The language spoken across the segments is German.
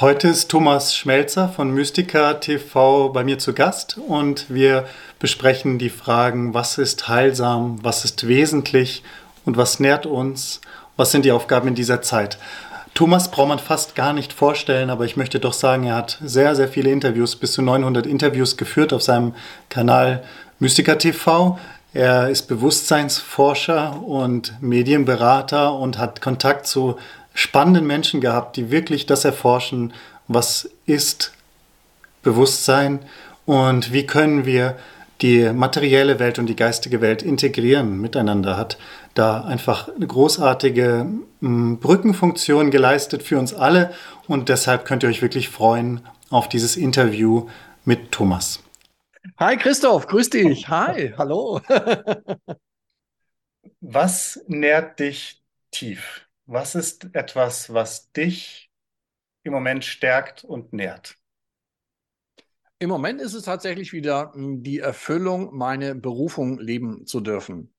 Heute ist Thomas Schmelzer von Mystica TV bei mir zu Gast und wir besprechen die Fragen, was ist heilsam, was ist wesentlich und was nährt uns, was sind die Aufgaben in dieser Zeit. Thomas braucht man fast gar nicht vorstellen, aber ich möchte doch sagen, er hat sehr, sehr viele Interviews, bis zu 900 Interviews geführt auf seinem Kanal Mystica TV. Er ist Bewusstseinsforscher und Medienberater und hat Kontakt zu spannenden Menschen gehabt, die wirklich das erforschen, was ist Bewusstsein und wie können wir die materielle Welt und die geistige Welt integrieren miteinander, hat da einfach eine großartige hm, Brückenfunktion geleistet für uns alle und deshalb könnt ihr euch wirklich freuen auf dieses Interview mit Thomas. Hi Christoph, grüß dich. Hi, hallo. Was nährt dich tief? Was ist etwas, was dich im Moment stärkt und nährt? Im Moment ist es tatsächlich wieder hm, die Erfüllung, meine Berufung leben zu dürfen.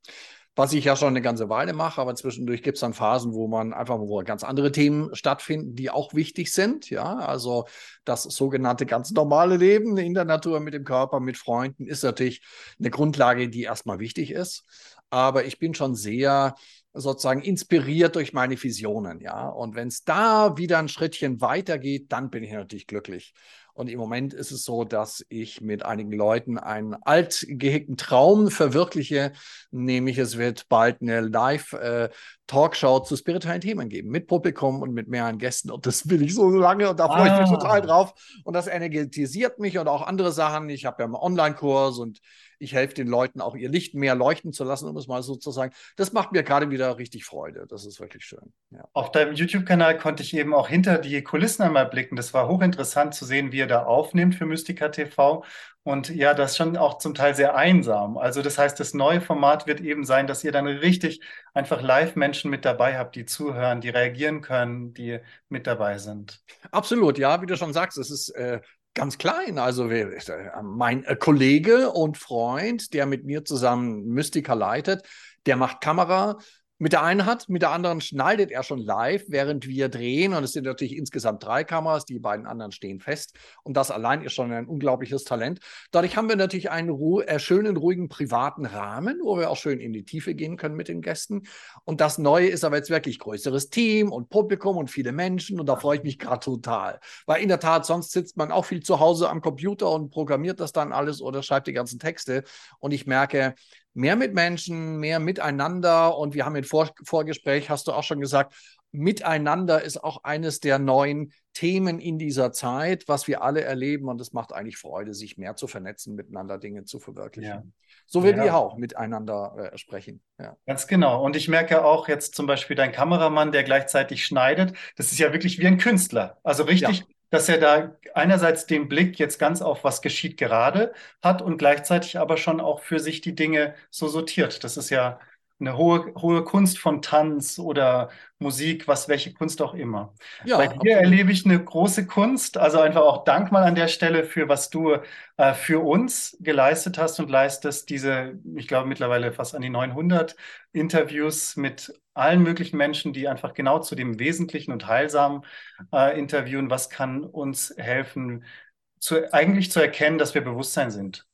Was ich ja schon eine ganze Weile mache, aber zwischendurch gibt es dann Phasen, wo man einfach, wo ganz andere Themen stattfinden, die auch wichtig sind. Ja, also das sogenannte ganz normale Leben in der Natur mit dem Körper, mit Freunden ist natürlich eine Grundlage, die erstmal wichtig ist. Aber ich bin schon sehr sozusagen inspiriert durch meine Visionen, ja. Und wenn es da wieder ein Schrittchen weitergeht, dann bin ich natürlich glücklich. Und im Moment ist es so, dass ich mit einigen Leuten einen altgehegten Traum verwirkliche, nämlich es wird bald eine Live-Talkshow zu spirituellen Themen geben, mit Publikum und mit mehreren Gästen. Und das will ich so lange und da freue ah. ich mich ah. total drauf. Und das energetisiert mich und auch andere Sachen. Ich habe ja einen Online-Kurs und ich helfe den Leuten auch ihr Licht mehr leuchten zu lassen, um es mal so zu sagen. Das macht mir gerade wieder richtig Freude. Das ist wirklich schön. Ja. Auf deinem YouTube-Kanal konnte ich eben auch hinter die Kulissen einmal blicken. Das war hochinteressant zu sehen, wie ihr da aufnimmt für Mystica TV. Und ja, das ist schon auch zum Teil sehr einsam. Also das heißt, das neue Format wird eben sein, dass ihr dann richtig einfach Live-Menschen mit dabei habt, die zuhören, die reagieren können, die mit dabei sind. Absolut, ja, wie du schon sagst, es ist äh, Ganz klein. Also mein äh, Kollege und Freund, der mit mir zusammen Mystica leitet, der macht Kamera, mit der einen Hand, mit der anderen schneidet er schon live, während wir drehen. Und es sind natürlich insgesamt drei Kameras, die beiden anderen stehen fest. Und das allein ist schon ein unglaubliches Talent. Dadurch haben wir natürlich einen ru äh, schönen, ruhigen, privaten Rahmen, wo wir auch schön in die Tiefe gehen können mit den Gästen. Und das Neue ist aber jetzt wirklich größeres Team und Publikum und viele Menschen. Und da freue ich mich gerade total. Weil in der Tat, sonst sitzt man auch viel zu Hause am Computer und programmiert das dann alles oder schreibt die ganzen Texte. Und ich merke, mehr mit Menschen, mehr miteinander. Und wir haben im Vor Vorgespräch, hast du auch schon gesagt, Miteinander ist auch eines der neuen Themen in dieser Zeit, was wir alle erleben. Und es macht eigentlich Freude, sich mehr zu vernetzen, miteinander Dinge zu verwirklichen. Ja. So wie ja. wir auch miteinander äh, sprechen. Ja. Ganz genau. Und ich merke auch jetzt zum Beispiel dein Kameramann, der gleichzeitig schneidet, das ist ja wirklich wie ein Künstler. Also richtig dass er da einerseits den Blick jetzt ganz auf was geschieht gerade hat und gleichzeitig aber schon auch für sich die Dinge so sortiert. Das ist ja eine hohe, hohe Kunst von Tanz oder Musik, was welche Kunst auch immer. Ja, Bei dir absolut. erlebe ich eine große Kunst, also einfach auch Dank mal an der Stelle für was du äh, für uns geleistet hast und leistest. Diese, ich glaube mittlerweile fast an die 900 Interviews mit allen möglichen Menschen, die einfach genau zu dem Wesentlichen und Heilsamen äh, interviewen. Was kann uns helfen, zu, eigentlich zu erkennen, dass wir Bewusstsein sind?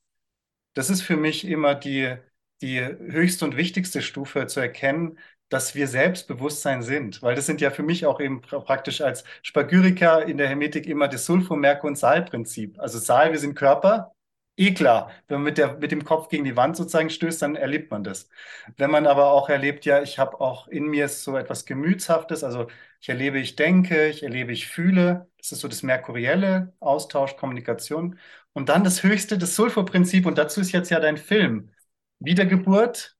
Das ist für mich immer die die höchste und wichtigste Stufe zu erkennen, dass wir Selbstbewusstsein sind. Weil das sind ja für mich auch eben praktisch als Spagyriker in der Hermetik immer das Sulfur, Merkur und Saal-Prinzip. Also Saal, wir sind Körper, eh klar. Wenn man mit, der, mit dem Kopf gegen die Wand sozusagen stößt, dann erlebt man das. Wenn man aber auch erlebt, ja, ich habe auch in mir so etwas Gemütshaftes, also ich erlebe, ich denke, ich erlebe, ich fühle, das ist so das merkurielle Austausch, Kommunikation. Und dann das höchste, das Sulfur-Prinzip, und dazu ist jetzt ja dein Film. Wiedergeburt,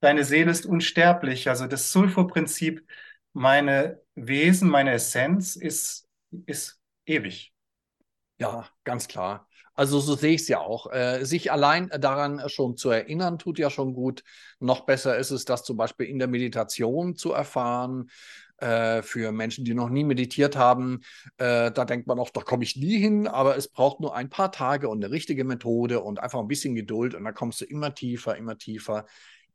deine Seele ist unsterblich. Also das Sulfurprinzip, meine Wesen, meine Essenz ist, ist ewig. Ja, ganz klar. Also so sehe ich es ja auch. Äh, sich allein daran schon zu erinnern, tut ja schon gut. Noch besser ist es, das zum Beispiel in der Meditation zu erfahren. Äh, für Menschen, die noch nie meditiert haben, äh, da denkt man auch, da komme ich nie hin, aber es braucht nur ein paar Tage und eine richtige Methode und einfach ein bisschen Geduld und dann kommst du immer tiefer, immer tiefer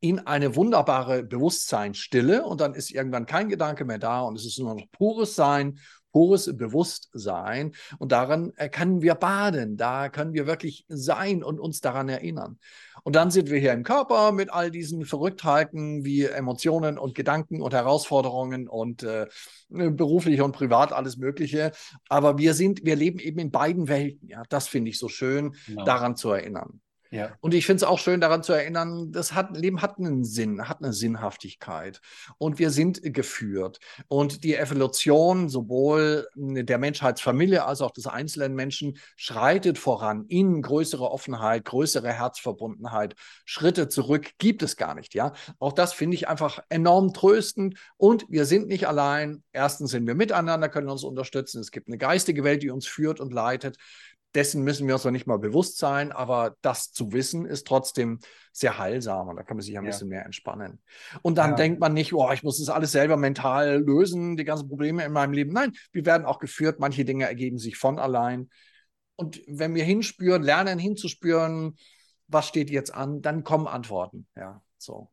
in eine wunderbare Bewusstseinsstille und dann ist irgendwann kein Gedanke mehr da und es ist nur noch pures Sein, pures Bewusstsein und daran äh, können wir baden, da können wir wirklich sein und uns daran erinnern. Und dann sind wir hier im Körper mit all diesen Verrücktheiten wie Emotionen und Gedanken und Herausforderungen und äh, beruflich und privat alles Mögliche. Aber wir sind, wir leben eben in beiden Welten. Ja, das finde ich so schön, genau. daran zu erinnern. Ja. Und ich finde es auch schön daran zu erinnern, das hat, Leben hat einen Sinn, hat eine Sinnhaftigkeit. Und wir sind geführt. Und die Evolution sowohl der Menschheitsfamilie als auch des einzelnen Menschen schreitet voran in größere Offenheit, größere Herzverbundenheit. Schritte zurück gibt es gar nicht. Ja, auch das finde ich einfach enorm tröstend. Und wir sind nicht allein. Erstens sind wir miteinander, können uns unterstützen. Es gibt eine geistige Welt, die uns führt und leitet dessen müssen wir uns noch nicht mal bewusst sein, aber das zu wissen ist trotzdem sehr heilsam und da kann man sich ein ja. bisschen mehr entspannen. Und dann ja. denkt man nicht, oh, ich muss das alles selber mental lösen, die ganzen Probleme in meinem Leben. Nein, wir werden auch geführt, manche Dinge ergeben sich von allein. Und wenn wir hinspüren, lernen hinzuspüren, was steht jetzt an, dann kommen Antworten. Ja, so.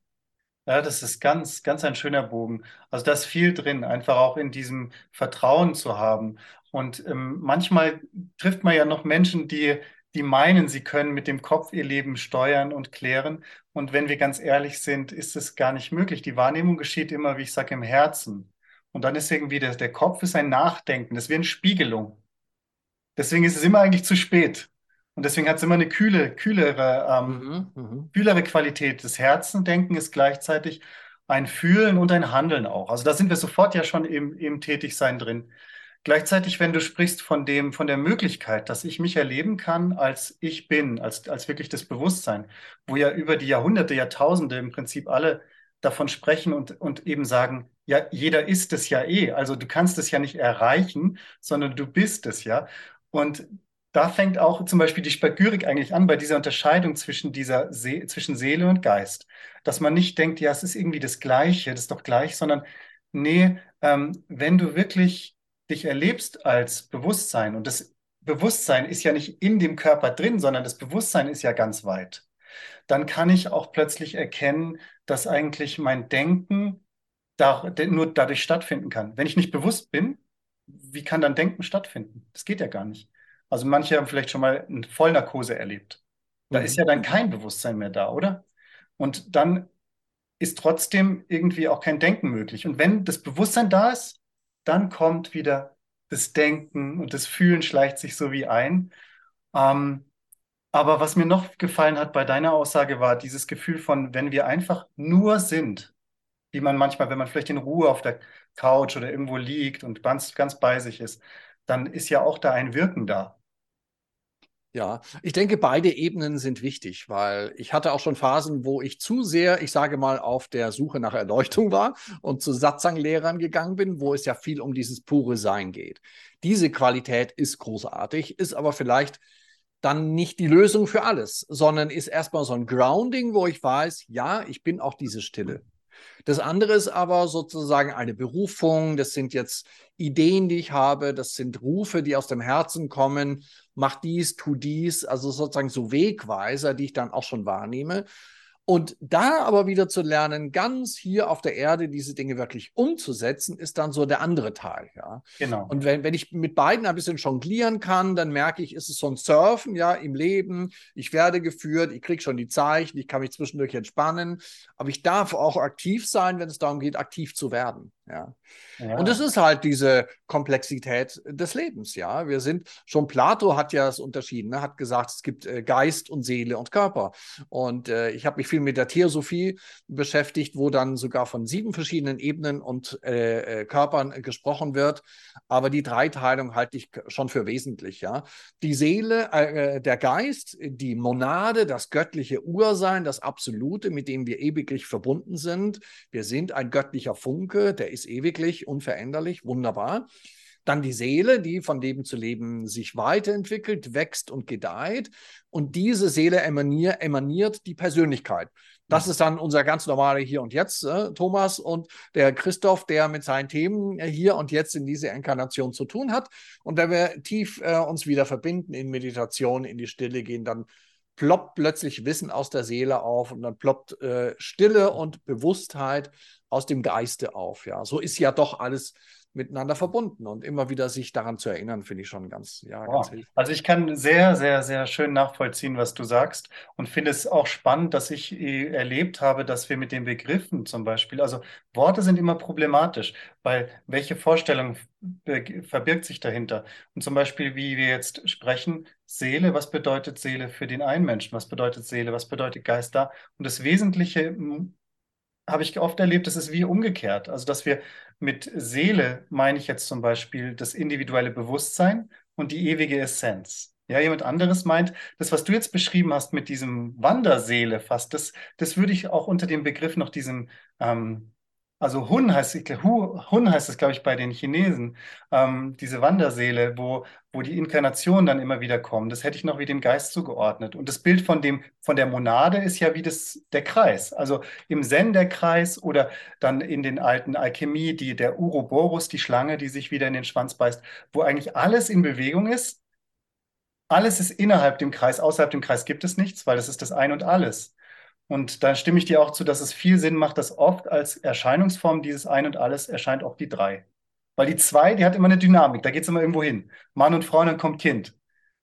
Ja, das ist ganz, ganz ein schöner Bogen. Also da ist viel drin, einfach auch in diesem Vertrauen zu haben. Und ähm, manchmal trifft man ja noch Menschen, die, die meinen, sie können mit dem Kopf ihr Leben steuern und klären. Und wenn wir ganz ehrlich sind, ist es gar nicht möglich. Die Wahrnehmung geschieht immer, wie ich sage, im Herzen. Und dann ist irgendwie der, der Kopf ist ein Nachdenken, das wie eine Spiegelung. Deswegen ist es immer eigentlich zu spät. Und deswegen hat es immer eine kühle, kühlere, ähm, mhm, mhm, kühlere Qualität. Das Herzendenken ist gleichzeitig ein Fühlen und ein Handeln auch. Also da sind wir sofort ja schon im, im Tätigsein drin. Gleichzeitig, wenn du sprichst von dem, von der Möglichkeit, dass ich mich erleben kann, als ich bin, als, als wirklich das Bewusstsein, wo ja über die Jahrhunderte, Jahrtausende im Prinzip alle davon sprechen und, und eben sagen, ja, jeder ist es ja eh. Also du kannst es ja nicht erreichen, sondern du bist es ja. Und da fängt auch zum Beispiel die Spagyrik eigentlich an, bei dieser Unterscheidung zwischen dieser See zwischen Seele und Geist. Dass man nicht denkt, ja, es ist irgendwie das Gleiche, das ist doch gleich, sondern nee, ähm, wenn du wirklich dich erlebst als Bewusstsein und das Bewusstsein ist ja nicht in dem Körper drin, sondern das Bewusstsein ist ja ganz weit, dann kann ich auch plötzlich erkennen, dass eigentlich mein Denken da, nur dadurch stattfinden kann. Wenn ich nicht bewusst bin, wie kann dann Denken stattfinden? Das geht ja gar nicht. Also manche haben vielleicht schon mal eine Vollnarkose erlebt. Da mhm. ist ja dann kein Bewusstsein mehr da, oder? Und dann ist trotzdem irgendwie auch kein Denken möglich. Und wenn das Bewusstsein da ist, dann kommt wieder das Denken und das Fühlen schleicht sich so wie ein. Ähm, aber was mir noch gefallen hat bei deiner Aussage war dieses Gefühl von, wenn wir einfach nur sind, wie man manchmal, wenn man vielleicht in Ruhe auf der Couch oder irgendwo liegt und ganz, ganz bei sich ist, dann ist ja auch da ein Wirken da. Ja, ich denke, beide Ebenen sind wichtig, weil ich hatte auch schon Phasen, wo ich zu sehr, ich sage mal, auf der Suche nach Erleuchtung war und zu Satzanglehrern gegangen bin, wo es ja viel um dieses pure Sein geht. Diese Qualität ist großartig, ist aber vielleicht dann nicht die Lösung für alles, sondern ist erstmal so ein Grounding, wo ich weiß, ja, ich bin auch diese Stille. Das andere ist aber sozusagen eine Berufung, das sind jetzt Ideen, die ich habe, das sind Rufe, die aus dem Herzen kommen, mach dies, tu dies, also sozusagen so Wegweiser, die ich dann auch schon wahrnehme. Und da aber wieder zu lernen, ganz hier auf der Erde diese Dinge wirklich umzusetzen, ist dann so der andere Teil, ja. Genau. Und wenn, wenn ich mit beiden ein bisschen jonglieren kann, dann merke ich, ist es so ein Surfen, ja, im Leben. Ich werde geführt, ich kriege schon die Zeichen, ich kann mich zwischendurch entspannen, aber ich darf auch aktiv sein, wenn es darum geht, aktiv zu werden, ja. ja. Und es ist halt diese Komplexität des Lebens, ja. Wir sind, schon Plato hat ja es unterschieden, ne? hat gesagt, es gibt äh, Geist und Seele und Körper. Und äh, ich habe mich viel mit der Theosophie beschäftigt, wo dann sogar von sieben verschiedenen Ebenen und äh, äh, Körpern gesprochen wird. Aber die Dreiteilung halte ich schon für wesentlich. Ja? Die Seele, äh, der Geist, die Monade, das göttliche Ursein, das Absolute, mit dem wir ewiglich verbunden sind. Wir sind ein göttlicher Funke, der ist ewiglich, unveränderlich, wunderbar. Dann die Seele, die von Leben zu Leben sich weiterentwickelt, wächst und gedeiht. Und diese Seele emanier, emaniert die Persönlichkeit. Das ist dann unser ganz normaler Hier und Jetzt, äh, Thomas und der Christoph, der mit seinen Themen äh, hier und jetzt in dieser Inkarnation zu tun hat. Und wenn wir tief äh, uns wieder verbinden in Meditation, in die Stille gehen, dann ploppt plötzlich Wissen aus der Seele auf und dann ploppt äh, Stille und Bewusstheit aus dem Geiste auf. Ja, so ist ja doch alles miteinander verbunden und immer wieder sich daran zu erinnern, finde ich schon ganz, ja, oh. ganz hilfreich. Also ich kann sehr, sehr, sehr schön nachvollziehen, was du sagst und finde es auch spannend, dass ich äh, erlebt habe, dass wir mit den Begriffen zum Beispiel, also Worte sind immer problematisch, weil welche Vorstellung verbirgt sich dahinter? Und zum Beispiel, wie wir jetzt sprechen, Seele, was bedeutet Seele für den einen Menschen? Was bedeutet Seele? Was bedeutet Geist da? Und das Wesentliche habe ich oft erlebt, das ist wie umgekehrt. Also, dass wir mit Seele meine ich jetzt zum Beispiel das individuelle Bewusstsein und die ewige Essenz. Ja, jemand anderes meint, das, was du jetzt beschrieben hast mit diesem Wanderseele fast, das, das würde ich auch unter dem Begriff noch diesem ähm, also Hun heißt, Hun heißt es, glaube ich, bei den Chinesen, ähm, diese Wanderseele, wo, wo die Inkarnationen dann immer wieder kommen. Das hätte ich noch wie dem Geist zugeordnet. Und das Bild von dem, von der Monade ist ja wie das, der Kreis. Also im Zen der Kreis oder dann in den alten Alchemie, die, der Uroboros, die Schlange, die sich wieder in den Schwanz beißt, wo eigentlich alles in Bewegung ist. Alles ist innerhalb dem Kreis, außerhalb dem Kreis gibt es nichts, weil das ist das Ein und Alles. Und da stimme ich dir auch zu, dass es viel Sinn macht, dass oft als Erscheinungsform dieses Ein und Alles erscheint auch die Drei. Weil die Zwei, die hat immer eine Dynamik, da geht es immer irgendwo hin. Mann und Frau, dann kommt Kind.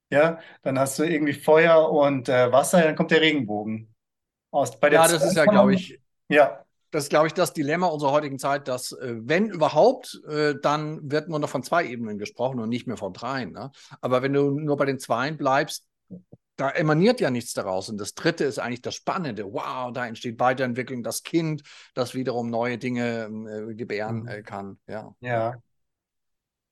Ja, dann hast du irgendwie Feuer und äh, Wasser, dann kommt der Regenbogen. Aus, bei der ja, das ist ja, glaube ich, ja. Das ist, glaube ich, das Dilemma unserer heutigen Zeit, dass, äh, wenn überhaupt, äh, dann wird nur noch von zwei Ebenen gesprochen und nicht mehr von dreien. Ne? Aber wenn du nur bei den Zweien bleibst, da emaniert ja nichts daraus. Und das Dritte ist eigentlich das Spannende. Wow, da entsteht Weiterentwicklung, das Kind, das wiederum neue Dinge äh, gebären mhm. äh, kann. Ja. Ja.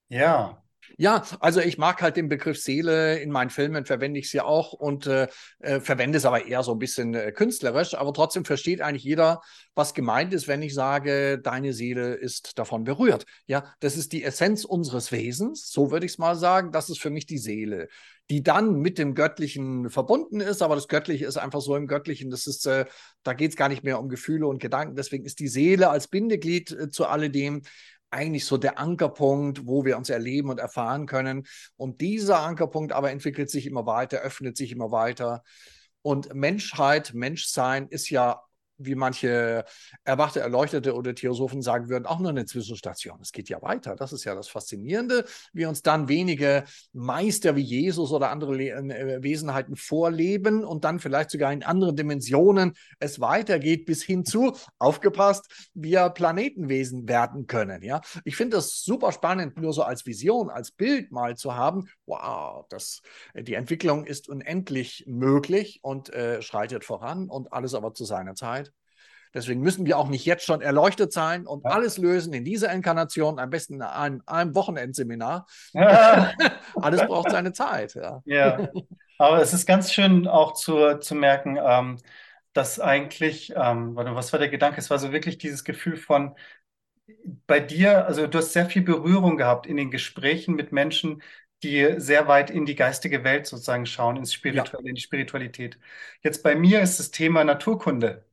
Ja. Ja, also ich mag halt den Begriff Seele. In meinen Filmen verwende ich es ja auch und äh, äh, verwende es aber eher so ein bisschen äh, künstlerisch. Aber trotzdem versteht eigentlich jeder, was gemeint ist, wenn ich sage, deine Seele ist davon berührt. Ja, das ist die Essenz unseres Wesens. So würde ich es mal sagen. Das ist für mich die Seele die dann mit dem Göttlichen verbunden ist, aber das Göttliche ist einfach so im Göttlichen, das ist, äh, da geht es gar nicht mehr um Gefühle und Gedanken. Deswegen ist die Seele als Bindeglied äh, zu alledem eigentlich so der Ankerpunkt, wo wir uns erleben und erfahren können. Und dieser Ankerpunkt aber entwickelt sich immer weiter, öffnet sich immer weiter. Und Menschheit, Menschsein ist ja wie manche erwachte, erleuchtete oder Theosophen sagen würden, auch nur eine Zwischenstation. Es geht ja weiter. Das ist ja das Faszinierende. wie uns dann wenige Meister wie Jesus oder andere äh, Wesenheiten vorleben und dann vielleicht sogar in anderen Dimensionen es weitergeht bis hin zu, aufgepasst, wir Planetenwesen werden können. Ja, ich finde das super spannend, nur so als Vision, als Bild mal zu haben. Wow, das, die Entwicklung ist unendlich möglich und äh, schreitet voran und alles aber zu seiner Zeit. Deswegen müssen wir auch nicht jetzt schon erleuchtet sein und ja. alles lösen in dieser Inkarnation, am besten in einem, einem Wochenendseminar. Ja. alles braucht seine Zeit. Ja. ja, aber es ist ganz schön auch zu, zu merken, ähm, dass eigentlich, ähm, was war der Gedanke? Es war so wirklich dieses Gefühl von, bei dir, also du hast sehr viel Berührung gehabt in den Gesprächen mit Menschen, die sehr weit in die geistige Welt sozusagen schauen, ins Spirituelle, ja. in die Spiritualität. Jetzt bei mir ist das Thema Naturkunde.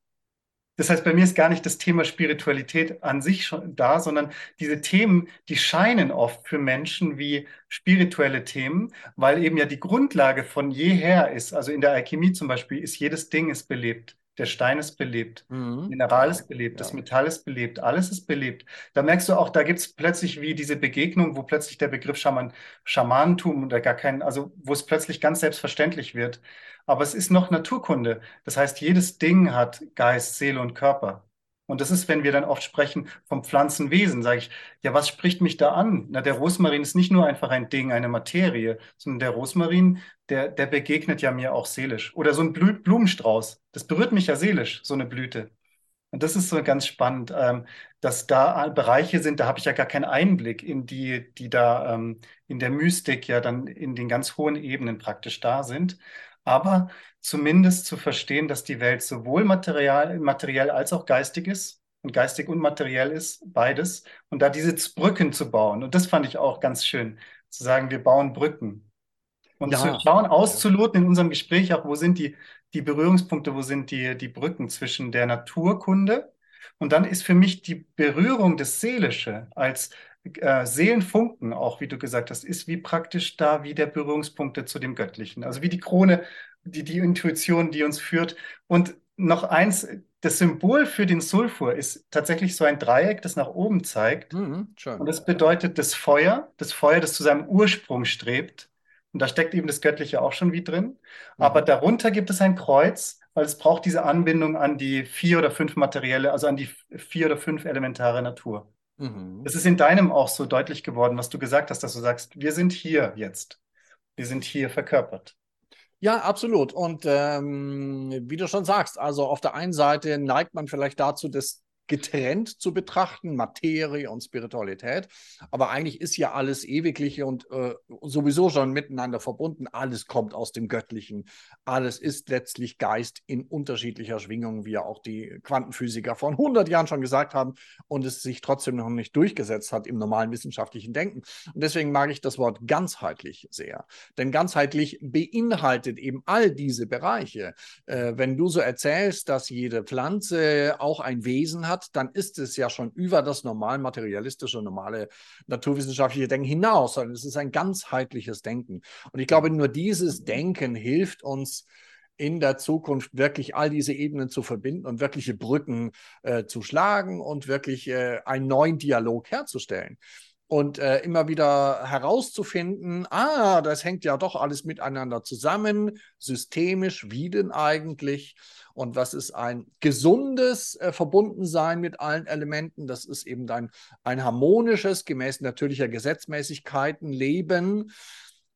Das heißt, bei mir ist gar nicht das Thema Spiritualität an sich schon da, sondern diese Themen, die scheinen oft für Menschen wie spirituelle Themen, weil eben ja die Grundlage von jeher ist. Also in der Alchemie zum Beispiel ist jedes Ding ist belebt. Der Stein ist belebt, mhm. Mineral ist belebt, ja. das Metall ist belebt, alles ist belebt. Da merkst du auch, da gibt es plötzlich wie diese Begegnung, wo plötzlich der Begriff Schaman, Schamanentum oder gar kein, also wo es plötzlich ganz selbstverständlich wird. Aber es ist noch Naturkunde. Das heißt, jedes Ding hat Geist, Seele und Körper. Und das ist, wenn wir dann oft sprechen vom Pflanzenwesen, sage ich, ja, was spricht mich da an? Na, der Rosmarin ist nicht nur einfach ein Ding, eine Materie, sondern der Rosmarin, der, der begegnet ja mir auch seelisch. Oder so ein Blumenstrauß, das berührt mich ja seelisch, so eine Blüte. Und das ist so ganz spannend, ähm, dass da Bereiche sind, da habe ich ja gar keinen Einblick in die, die da ähm, in der Mystik ja dann in den ganz hohen Ebenen praktisch da sind aber zumindest zu verstehen, dass die Welt sowohl material, materiell als auch geistig ist und geistig und materiell ist, beides. Und da diese Brücken zu bauen. Und das fand ich auch ganz schön, zu sagen, wir bauen Brücken. Und ja. zu schauen, auszuloten in unserem Gespräch auch, wo sind die, die Berührungspunkte, wo sind die, die Brücken zwischen der Naturkunde. Und dann ist für mich die Berührung des Seelische als äh, Seelenfunken, auch wie du gesagt hast, ist wie praktisch da wie der Berührungspunkte zu dem Göttlichen. Also wie die Krone, die, die Intuition, die uns führt. Und noch eins, das Symbol für den Sulfur ist tatsächlich so ein Dreieck, das nach oben zeigt. Mhm, und das bedeutet das Feuer, das Feuer, das zu seinem Ursprung strebt. Und da steckt eben das Göttliche auch schon wie drin. Mhm. Aber darunter gibt es ein Kreuz, weil es braucht diese Anbindung an die vier oder fünf materielle, also an die vier oder fünf elementare Natur. Mhm. Es ist in deinem auch so deutlich geworden, was du gesagt hast, dass du sagst, wir sind hier jetzt. Wir sind hier verkörpert. Ja, absolut. Und ähm, wie du schon sagst, also auf der einen Seite neigt man vielleicht dazu, das getrennt zu betrachten, Materie und Spiritualität. Aber eigentlich ist ja alles Ewigliche und äh, sowieso schon miteinander verbunden. Alles kommt aus dem Göttlichen. Alles ist letztlich Geist in unterschiedlicher Schwingung, wie ja auch die Quantenphysiker vor 100 Jahren schon gesagt haben und es sich trotzdem noch nicht durchgesetzt hat im normalen wissenschaftlichen Denken. Und deswegen mag ich das Wort ganzheitlich sehr. Denn ganzheitlich beinhaltet eben all diese Bereiche. Äh, wenn du so erzählst, dass jede Pflanze auch ein Wesen hat, hat, dann ist es ja schon über das normal materialistische, normale naturwissenschaftliche Denken hinaus, sondern es ist ein ganzheitliches Denken. Und ich glaube, nur dieses Denken hilft uns, in der Zukunft wirklich all diese Ebenen zu verbinden und wirkliche Brücken äh, zu schlagen und wirklich äh, einen neuen Dialog herzustellen und äh, immer wieder herauszufinden, ah, das hängt ja doch alles miteinander zusammen, systemisch, wie denn eigentlich? Und was ist ein gesundes äh, Verbundensein mit allen Elementen? Das ist eben ein, ein harmonisches, gemäß natürlicher Gesetzmäßigkeiten Leben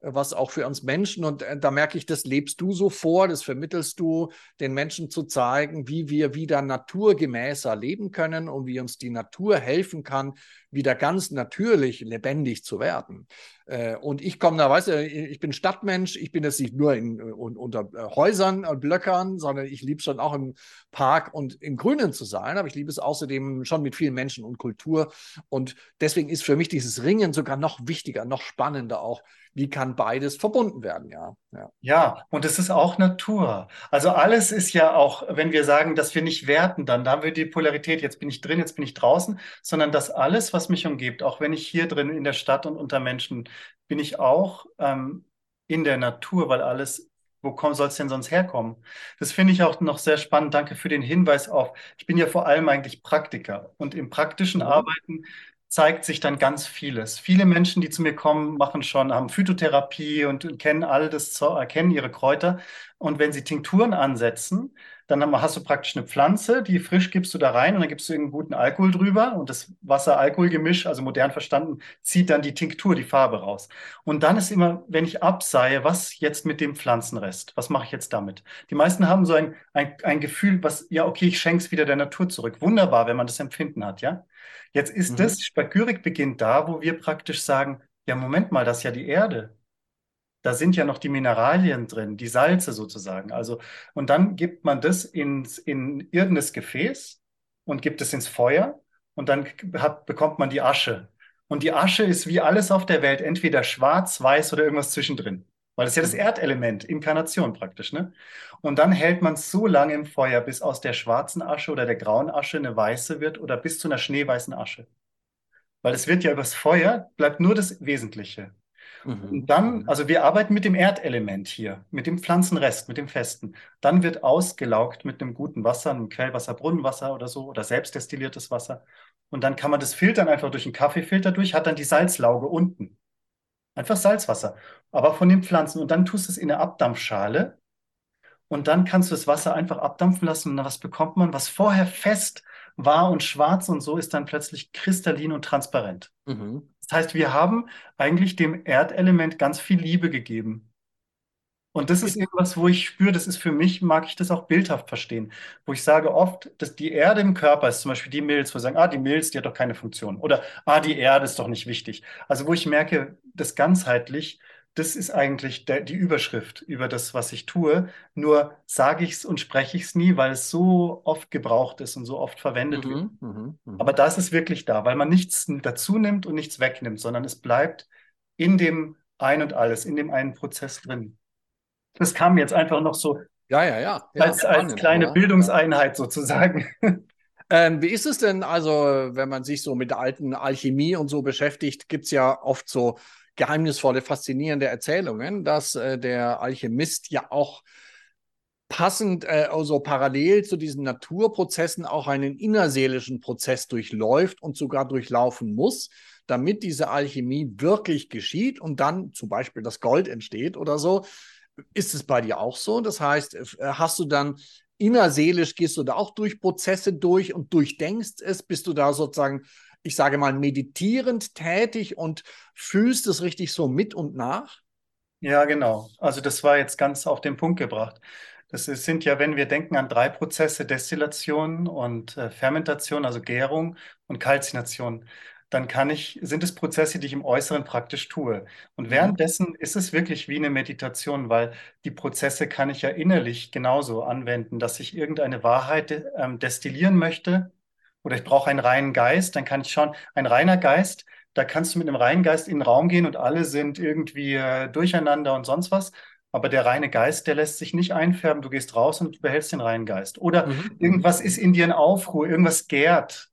was auch für uns Menschen, und äh, da merke ich, das lebst du so vor, das vermittelst du, den Menschen zu zeigen, wie wir wieder naturgemäßer leben können und wie uns die Natur helfen kann, wieder ganz natürlich lebendig zu werden. Äh, und ich komme da, weißt du, ich bin Stadtmensch, ich bin jetzt nicht nur in, in, unter äh, Häusern und Blöckern, sondern ich liebe schon auch im Park und im Grünen zu sein, aber ich liebe es außerdem schon mit vielen Menschen und Kultur. Und deswegen ist für mich dieses Ringen sogar noch wichtiger, noch spannender auch, wie kann beides verbunden werden, ja. Ja, ja und es ist auch Natur. Also alles ist ja auch, wenn wir sagen, dass wir nicht werten, dann da haben wir die Polarität, jetzt bin ich drin, jetzt bin ich draußen, sondern dass alles, was mich umgibt, auch wenn ich hier drin in der Stadt und unter Menschen bin ich auch ähm, in der Natur, weil alles wo soll es denn sonst herkommen? Das finde ich auch noch sehr spannend. Danke für den Hinweis auf. Ich bin ja vor allem eigentlich Praktiker und im praktischen mhm. Arbeiten zeigt sich dann ganz vieles. Viele Menschen, die zu mir kommen, machen schon, haben Phytotherapie und kennen all das, kennen ihre Kräuter. Und wenn sie Tinkturen ansetzen, dann hast du praktisch eine Pflanze, die frisch gibst du da rein und dann gibst du einen guten Alkohol drüber und das Wasser-Alkohol-Gemisch, also modern verstanden, zieht dann die Tinktur, die Farbe raus. Und dann ist immer, wenn ich abseihe, was jetzt mit dem Pflanzenrest? Was mache ich jetzt damit? Die meisten haben so ein, ein, ein Gefühl, was, ja, okay, ich schenke es wieder der Natur zurück. Wunderbar, wenn man das Empfinden hat, ja. Jetzt ist mhm. das, Spagyrik beginnt da, wo wir praktisch sagen, ja, Moment mal, das ist ja die Erde. Da sind ja noch die Mineralien drin, die Salze sozusagen. Also, und dann gibt man das ins, in irgendeines Gefäß und gibt es ins Feuer und dann hat, bekommt man die Asche. Und die Asche ist wie alles auf der Welt, entweder schwarz, weiß oder irgendwas zwischendrin. Weil das ist ja das mhm. Erdelement, Inkarnation praktisch. Ne? Und dann hält man es so lange im Feuer, bis aus der schwarzen Asche oder der grauen Asche eine weiße wird oder bis zu einer schneeweißen Asche. Weil es wird ja übers Feuer, bleibt nur das Wesentliche. Mhm. Und dann, also wir arbeiten mit dem Erdelement hier, mit dem Pflanzenrest, mit dem Festen. Dann wird ausgelaugt mit einem guten Wasser, einem Quellwasser, Brunnenwasser oder so oder selbstdestilliertes Wasser. Und dann kann man das filtern einfach durch einen Kaffeefilter durch, hat dann die Salzlauge unten. Einfach Salzwasser, aber von den Pflanzen. Und dann tust du es in eine Abdampfschale und dann kannst du das Wasser einfach abdampfen lassen. Und dann was bekommt man? Was vorher fest war und schwarz und so ist dann plötzlich kristallin und transparent. Mhm. Das heißt, wir haben eigentlich dem Erdelement ganz viel Liebe gegeben. Und das ist irgendwas, wo ich spüre, das ist für mich, mag ich das auch bildhaft verstehen. Wo ich sage oft, dass die Erde im Körper ist, zum Beispiel die Milz, wo wir sagen, ah, die Milz, die hat doch keine Funktion. Oder, ah, die Erde ist doch nicht wichtig. Also wo ich merke, das ganzheitlich, das ist eigentlich der, die Überschrift über das, was ich tue. Nur sage ich es und spreche ich es nie, weil es so oft gebraucht ist und so oft verwendet mhm, wird. Mhm, mh. Aber da ist es wirklich da, weil man nichts dazu nimmt und nichts wegnimmt, sondern es bleibt in dem Ein und Alles, in dem einen Prozess drin. Das kam jetzt einfach noch so ja, ja, ja. ja als, als kleine oder? Bildungseinheit sozusagen. Ähm, wie ist es denn, also, wenn man sich so mit der alten Alchemie und so beschäftigt, gibt es ja oft so geheimnisvolle, faszinierende Erzählungen, dass äh, der Alchemist ja auch passend, äh, also parallel zu diesen Naturprozessen auch einen innerseelischen Prozess durchläuft und sogar durchlaufen muss, damit diese Alchemie wirklich geschieht und dann zum Beispiel das Gold entsteht oder so. Ist es bei dir auch so? Das heißt, äh, hast du dann innerseelisch, gehst du da auch durch Prozesse durch und durchdenkst es? Bist du da sozusagen, ich sage mal, meditierend tätig und fühlst es richtig so mit und nach? Ja, genau. Also das war jetzt ganz auf den Punkt gebracht. Das sind ja, wenn wir denken an drei Prozesse, Destillation und äh, Fermentation, also Gärung und Kalzination dann kann ich, sind es Prozesse, die ich im Äußeren praktisch tue. Und mhm. währenddessen ist es wirklich wie eine Meditation, weil die Prozesse kann ich ja innerlich genauso anwenden, dass ich irgendeine Wahrheit ähm, destillieren möchte oder ich brauche einen reinen Geist, dann kann ich schauen, ein reiner Geist, da kannst du mit einem reinen Geist in den Raum gehen und alle sind irgendwie äh, durcheinander und sonst was. Aber der reine Geist, der lässt sich nicht einfärben. Du gehst raus und behältst den reinen Geist. Oder mhm. irgendwas ist in dir in Aufruhr, irgendwas gärt.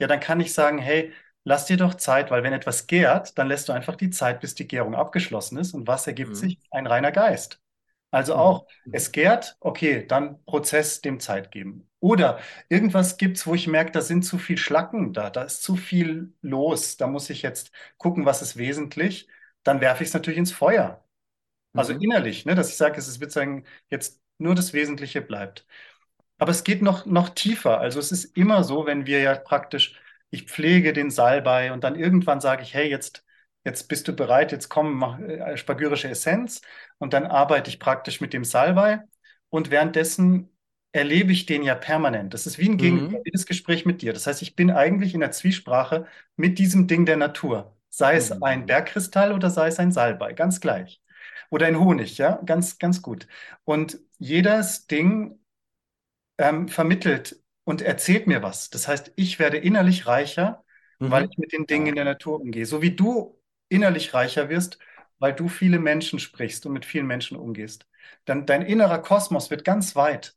Ja, dann kann ich sagen, hey, lass dir doch Zeit, weil wenn etwas gärt, dann lässt du einfach die Zeit, bis die Gärung abgeschlossen ist. Und was ergibt mhm. sich? Ein reiner Geist. Also mhm. auch, es gärt, okay, dann Prozess dem Zeit geben. Oder irgendwas gibt es, wo ich merke, da sind zu viel Schlacken da, da ist zu viel los, da muss ich jetzt gucken, was ist wesentlich. Dann werfe ich es natürlich ins Feuer. Also mhm. innerlich, ne, dass ich sage, es ist sozusagen jetzt nur das Wesentliche bleibt. Aber es geht noch, noch tiefer. Also es ist immer so, wenn wir ja praktisch ich pflege den Salbei und dann irgendwann sage ich, hey, jetzt, jetzt bist du bereit, jetzt komm, mach äh, spagyrische Essenz und dann arbeite ich praktisch mit dem Salbei und währenddessen erlebe ich den ja permanent. Das ist wie ein gegenwärtiges mhm. Gespräch mit dir. Das heißt, ich bin eigentlich in der Zwiesprache mit diesem Ding der Natur. Sei es mhm. ein Bergkristall oder sei es ein Salbei, ganz gleich. Oder ein Honig, ja, ganz, ganz gut. Und jedes Ding ähm, vermittelt und erzählt mir was. Das heißt, ich werde innerlich reicher, mhm. weil ich mit den Dingen in der Natur umgehe. So wie du innerlich reicher wirst, weil du viele Menschen sprichst und mit vielen Menschen umgehst. Dann dein innerer Kosmos wird ganz weit.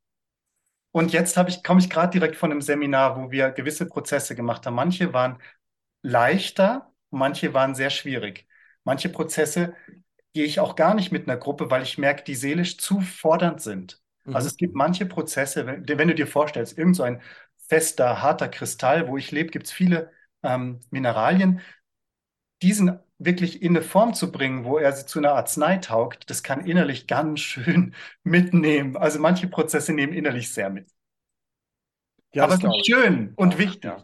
Und jetzt ich, komme ich gerade direkt von einem Seminar, wo wir gewisse Prozesse gemacht haben. Manche waren leichter, manche waren sehr schwierig. Manche Prozesse gehe ich auch gar nicht mit einer Gruppe, weil ich merke, die seelisch zu fordernd sind. Also es gibt manche Prozesse, wenn, wenn du dir vorstellst, irgend so ein fester, harter Kristall, wo ich lebe, gibt es viele ähm, Mineralien. Diesen wirklich in eine Form zu bringen, wo er zu einer Arznei taugt, das kann innerlich ganz schön mitnehmen. Also manche Prozesse nehmen innerlich sehr mit. Ja, Aber es ist schön und wichtig. Ja.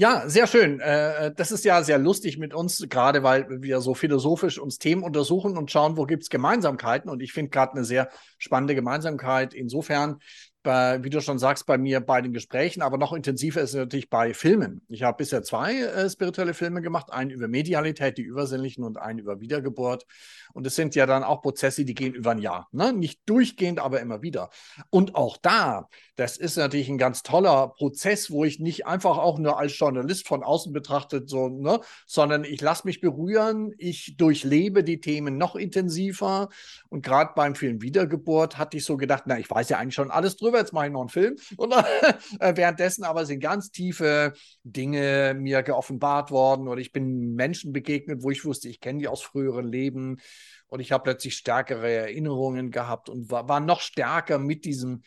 Ja, sehr schön. Äh, äh, das ist ja sehr lustig mit uns, gerade weil wir so philosophisch uns Themen untersuchen und schauen, wo gibt es Gemeinsamkeiten. Und ich finde gerade eine sehr spannende Gemeinsamkeit insofern, bei, wie du schon sagst, bei mir bei den Gesprächen, aber noch intensiver ist es natürlich bei Filmen. Ich habe bisher zwei äh, spirituelle Filme gemacht, einen über Medialität, die Übersinnlichen und einen über Wiedergeburt. Und es sind ja dann auch Prozesse, die gehen über ein Jahr. Ne? Nicht durchgehend, aber immer wieder. Und auch da, das ist natürlich ein ganz toller Prozess, wo ich nicht einfach auch nur als Journalist von außen betrachtet, so, ne, sondern ich lasse mich berühren, ich durchlebe die Themen noch intensiver. Und gerade beim Film Wiedergeburt hatte ich so gedacht, na, ich weiß ja eigentlich schon alles drüber, jetzt mache ich noch einen Film. Und äh, währenddessen aber sind ganz tiefe Dinge mir geoffenbart worden oder ich bin Menschen begegnet, wo ich wusste, ich kenne die aus früheren Leben und ich habe plötzlich stärkere Erinnerungen gehabt und war, war noch stärker mit diesem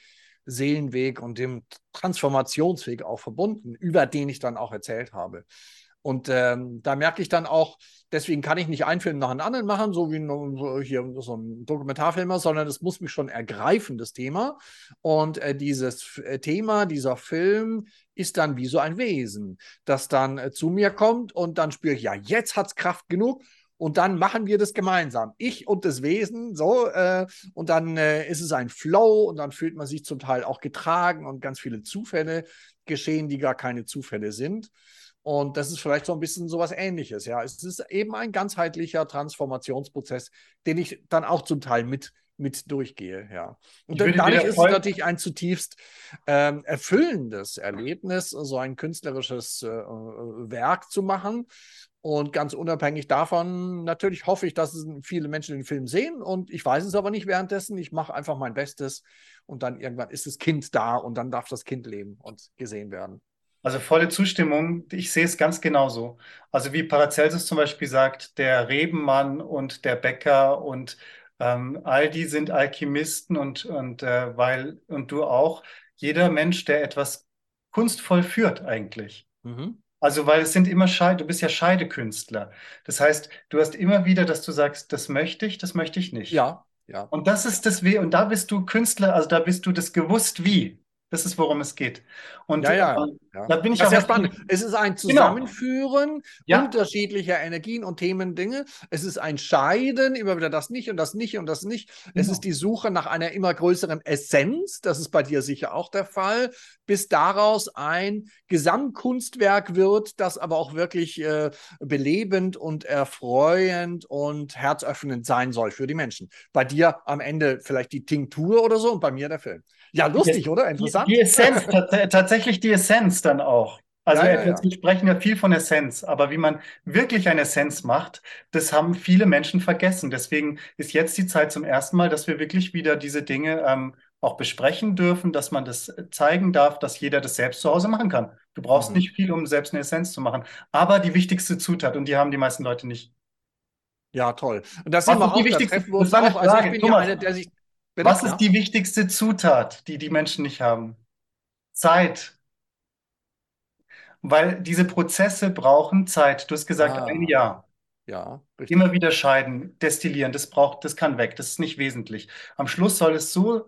Seelenweg und dem Transformationsweg auch verbunden, über den ich dann auch erzählt habe. Und ähm, da merke ich dann auch, deswegen kann ich nicht einen Film nach einem anderen machen, so wie hier so ein Dokumentarfilmer, sondern es muss mich schon ergreifen, das Thema. Und äh, dieses äh, Thema, dieser Film ist dann wie so ein Wesen, das dann äh, zu mir kommt und dann spüre ich, ja, jetzt hat es Kraft genug und dann machen wir das gemeinsam. Ich und das Wesen, so, äh, und dann äh, ist es ein Flow und dann fühlt man sich zum Teil auch getragen und ganz viele Zufälle geschehen, die gar keine Zufälle sind. Und das ist vielleicht so ein bisschen so was Ähnliches. Ja, es ist eben ein ganzheitlicher Transformationsprozess, den ich dann auch zum Teil mit mit durchgehe, ja. Und dadurch ist es natürlich ein zutiefst ähm, erfüllendes Erlebnis, so ein künstlerisches äh, Werk zu machen. Und ganz unabhängig davon, natürlich hoffe ich, dass viele Menschen den Film sehen und ich weiß es aber nicht währenddessen. Ich mache einfach mein Bestes und dann irgendwann ist das Kind da und dann darf das Kind leben und gesehen werden. Also volle Zustimmung. Ich sehe es ganz genauso. Also wie Paracelsus zum Beispiel sagt, der Rebenmann und der Bäcker und ähm, all die sind Alchemisten und, und, äh, weil, und du auch. Jeder Mensch, der etwas kunstvoll führt eigentlich. Mhm. Also, weil es sind immer Scheide, du bist ja Scheidekünstler. Das heißt, du hast immer wieder, dass du sagst, das möchte ich, das möchte ich nicht. Ja, ja. Und das ist das Weh, und da bist du Künstler, also da bist du das gewusst wie. Das ist, worum es geht. Und ja, ja, äh, ja. da bin ich das auch. Sehr spannend. Es ist ein genau. Zusammenführen genau. unterschiedlicher Energien und Themen, Dinge. Es ist ein Scheiden, immer wieder das nicht und das nicht und das nicht. Genau. Es ist die Suche nach einer immer größeren Essenz. Das ist bei dir sicher auch der Fall, bis daraus ein Gesamtkunstwerk wird, das aber auch wirklich äh, belebend und erfreuend und herzöffnend sein soll für die Menschen. Bei dir am Ende vielleicht die Tinktur oder so und bei mir der Film. Ja, lustig, die, oder? Interessant. Die, die Essenz, tatsächlich die Essenz dann auch. Also ja, ja, ja. wir sprechen ja viel von Essenz, aber wie man wirklich eine Essenz macht, das haben viele Menschen vergessen. Deswegen ist jetzt die Zeit zum ersten Mal, dass wir wirklich wieder diese Dinge ähm, auch besprechen dürfen, dass man das zeigen darf, dass jeder das selbst zu Hause machen kann. Du brauchst mhm. nicht viel, um selbst eine Essenz zu machen. Aber die wichtigste Zutat, und die haben die meisten Leute nicht. Ja, toll. Und das Was ist auch, die wichtigste, da treffen wir uns auch. Also ich bin Thomas, ja einer, der sich Bitte? Was ist die wichtigste Zutat, die die Menschen nicht haben? Zeit. Weil diese Prozesse brauchen Zeit. Du hast gesagt, ah, ein Jahr. Ja, richtig. Immer wieder scheiden, destillieren, das braucht, das kann weg, das ist nicht wesentlich. Am Schluss soll es so,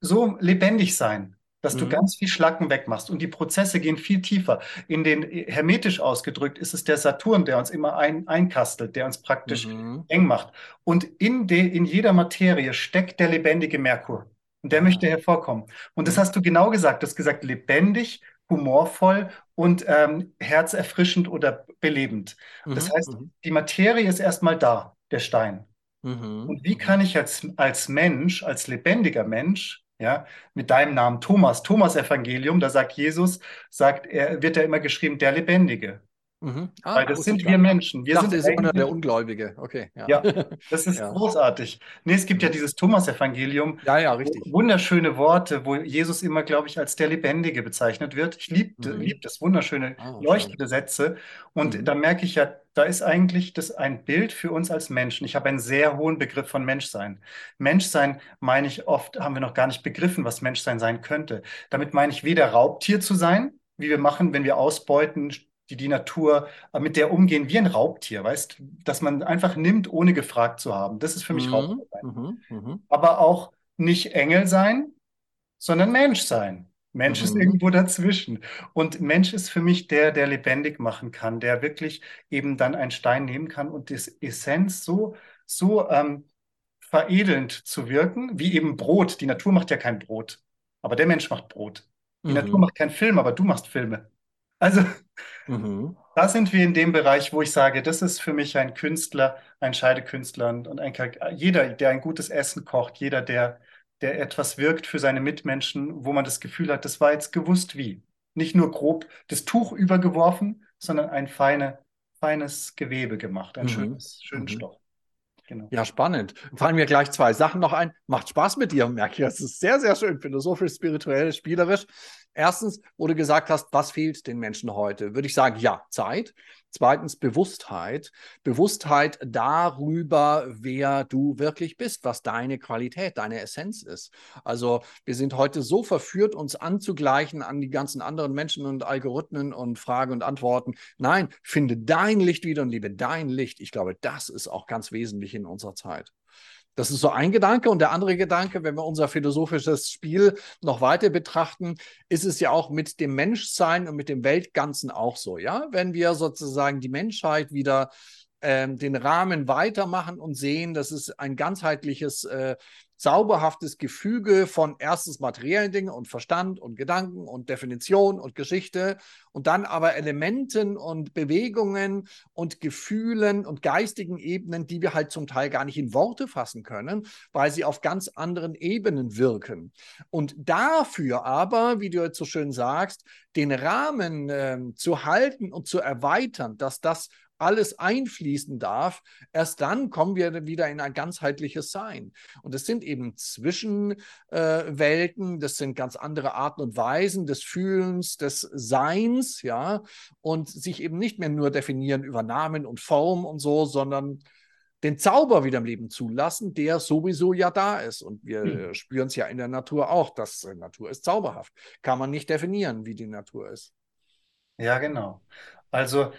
so lebendig sein dass mhm. du ganz viel Schlacken wegmachst. Und die Prozesse gehen viel tiefer. In den hermetisch ausgedrückt ist es der Saturn, der uns immer ein, einkastelt, der uns praktisch mhm. eng macht. Und in, de, in jeder Materie steckt der lebendige Merkur. Und der möchte hervorkommen. Und das mhm. hast du genau gesagt. Du hast gesagt, lebendig, humorvoll und ähm, herzerfrischend oder belebend. Das mhm. heißt, mhm. die Materie ist erstmal da, der Stein. Mhm. Und wie kann ich als, als Mensch, als lebendiger Mensch, ja, mit deinem Namen Thomas, Thomas Evangelium, da sagt Jesus, sagt er, wird er immer geschrieben, der Lebendige. Mhm. Ah, Weil das sind wir Menschen. Wir dachte, sind der Ungläubige. Okay. Ja, ja das ist ja. großartig. Nee, es gibt ja dieses Thomas-Evangelium. Ja, ja, richtig. Wunderschöne Worte, wo Jesus immer, glaube ich, als der Lebendige bezeichnet wird. Ich liebe mhm. lieb das, wunderschöne, ah, leuchtende Sätze. Und mhm. da merke ich ja, da ist eigentlich das ein Bild für uns als Menschen. Ich habe einen sehr hohen Begriff von Menschsein. Menschsein meine ich oft, haben wir noch gar nicht begriffen, was Menschsein sein könnte. Damit meine ich weder Raubtier zu sein, wie wir machen, wenn wir ausbeuten, die die Natur, äh, mit der umgehen wie ein Raubtier, weißt, dass man einfach nimmt, ohne gefragt zu haben. Das ist für mich mhm. Raubtier sein. Mhm. Mhm. Aber auch nicht Engel sein, sondern Mensch sein. Mensch ist mhm. irgendwo dazwischen. Und Mensch ist für mich der, der lebendig machen kann, der wirklich eben dann einen Stein nehmen kann und das Essenz so, so ähm, veredelnd zu wirken, wie eben Brot. Die Natur macht ja kein Brot, aber der Mensch macht Brot. Die mhm. Natur macht keinen Film, aber du machst Filme. Also mhm. da sind wir in dem Bereich, wo ich sage, das ist für mich ein Künstler, ein Scheidekünstler und ein, jeder, der ein gutes Essen kocht, jeder, der, der etwas wirkt für seine Mitmenschen, wo man das Gefühl hat, das war jetzt gewusst wie. Nicht nur grob das Tuch übergeworfen, sondern ein feine, feines Gewebe gemacht, ein mhm. schönes, schönen mhm. Stoff. Genau. Ja, spannend. Fallen mir gleich zwei Sachen noch ein. Macht Spaß mit dir, merke ich. Das ist sehr, sehr schön. Philosophisch, spirituell, spielerisch. Erstens, wo du gesagt hast, was fehlt den Menschen heute? Würde ich sagen, ja, Zeit. Zweitens, Bewusstheit. Bewusstheit darüber, wer du wirklich bist, was deine Qualität, deine Essenz ist. Also wir sind heute so verführt, uns anzugleichen an die ganzen anderen Menschen und Algorithmen und Fragen und Antworten. Nein, finde dein Licht wieder und liebe dein Licht. Ich glaube, das ist auch ganz wesentlich in unserer Zeit. Das ist so ein Gedanke. Und der andere Gedanke, wenn wir unser philosophisches Spiel noch weiter betrachten, ist es ja auch mit dem Menschsein und mit dem Weltganzen auch so. Ja, wenn wir sozusagen die Menschheit wieder ähm, den Rahmen weitermachen und sehen, dass es ein ganzheitliches äh, zauberhaftes Gefüge von erstens materiellen Dingen und Verstand und Gedanken und Definition und Geschichte und dann aber Elementen und Bewegungen und Gefühlen und geistigen Ebenen, die wir halt zum Teil gar nicht in Worte fassen können, weil sie auf ganz anderen Ebenen wirken. Und dafür aber, wie du jetzt so schön sagst, den Rahmen äh, zu halten und zu erweitern, dass das alles einfließen darf, erst dann kommen wir wieder in ein ganzheitliches Sein. Und das sind eben Zwischenwelten, äh, das sind ganz andere Arten und Weisen des Fühlens, des Seins, ja, und sich eben nicht mehr nur definieren über Namen und Form und so, sondern den Zauber wieder im Leben zulassen, der sowieso ja da ist. Und wir hm. spüren es ja in der Natur auch, dass äh, Natur ist zauberhaft. Kann man nicht definieren, wie die Natur ist. Ja, genau. Also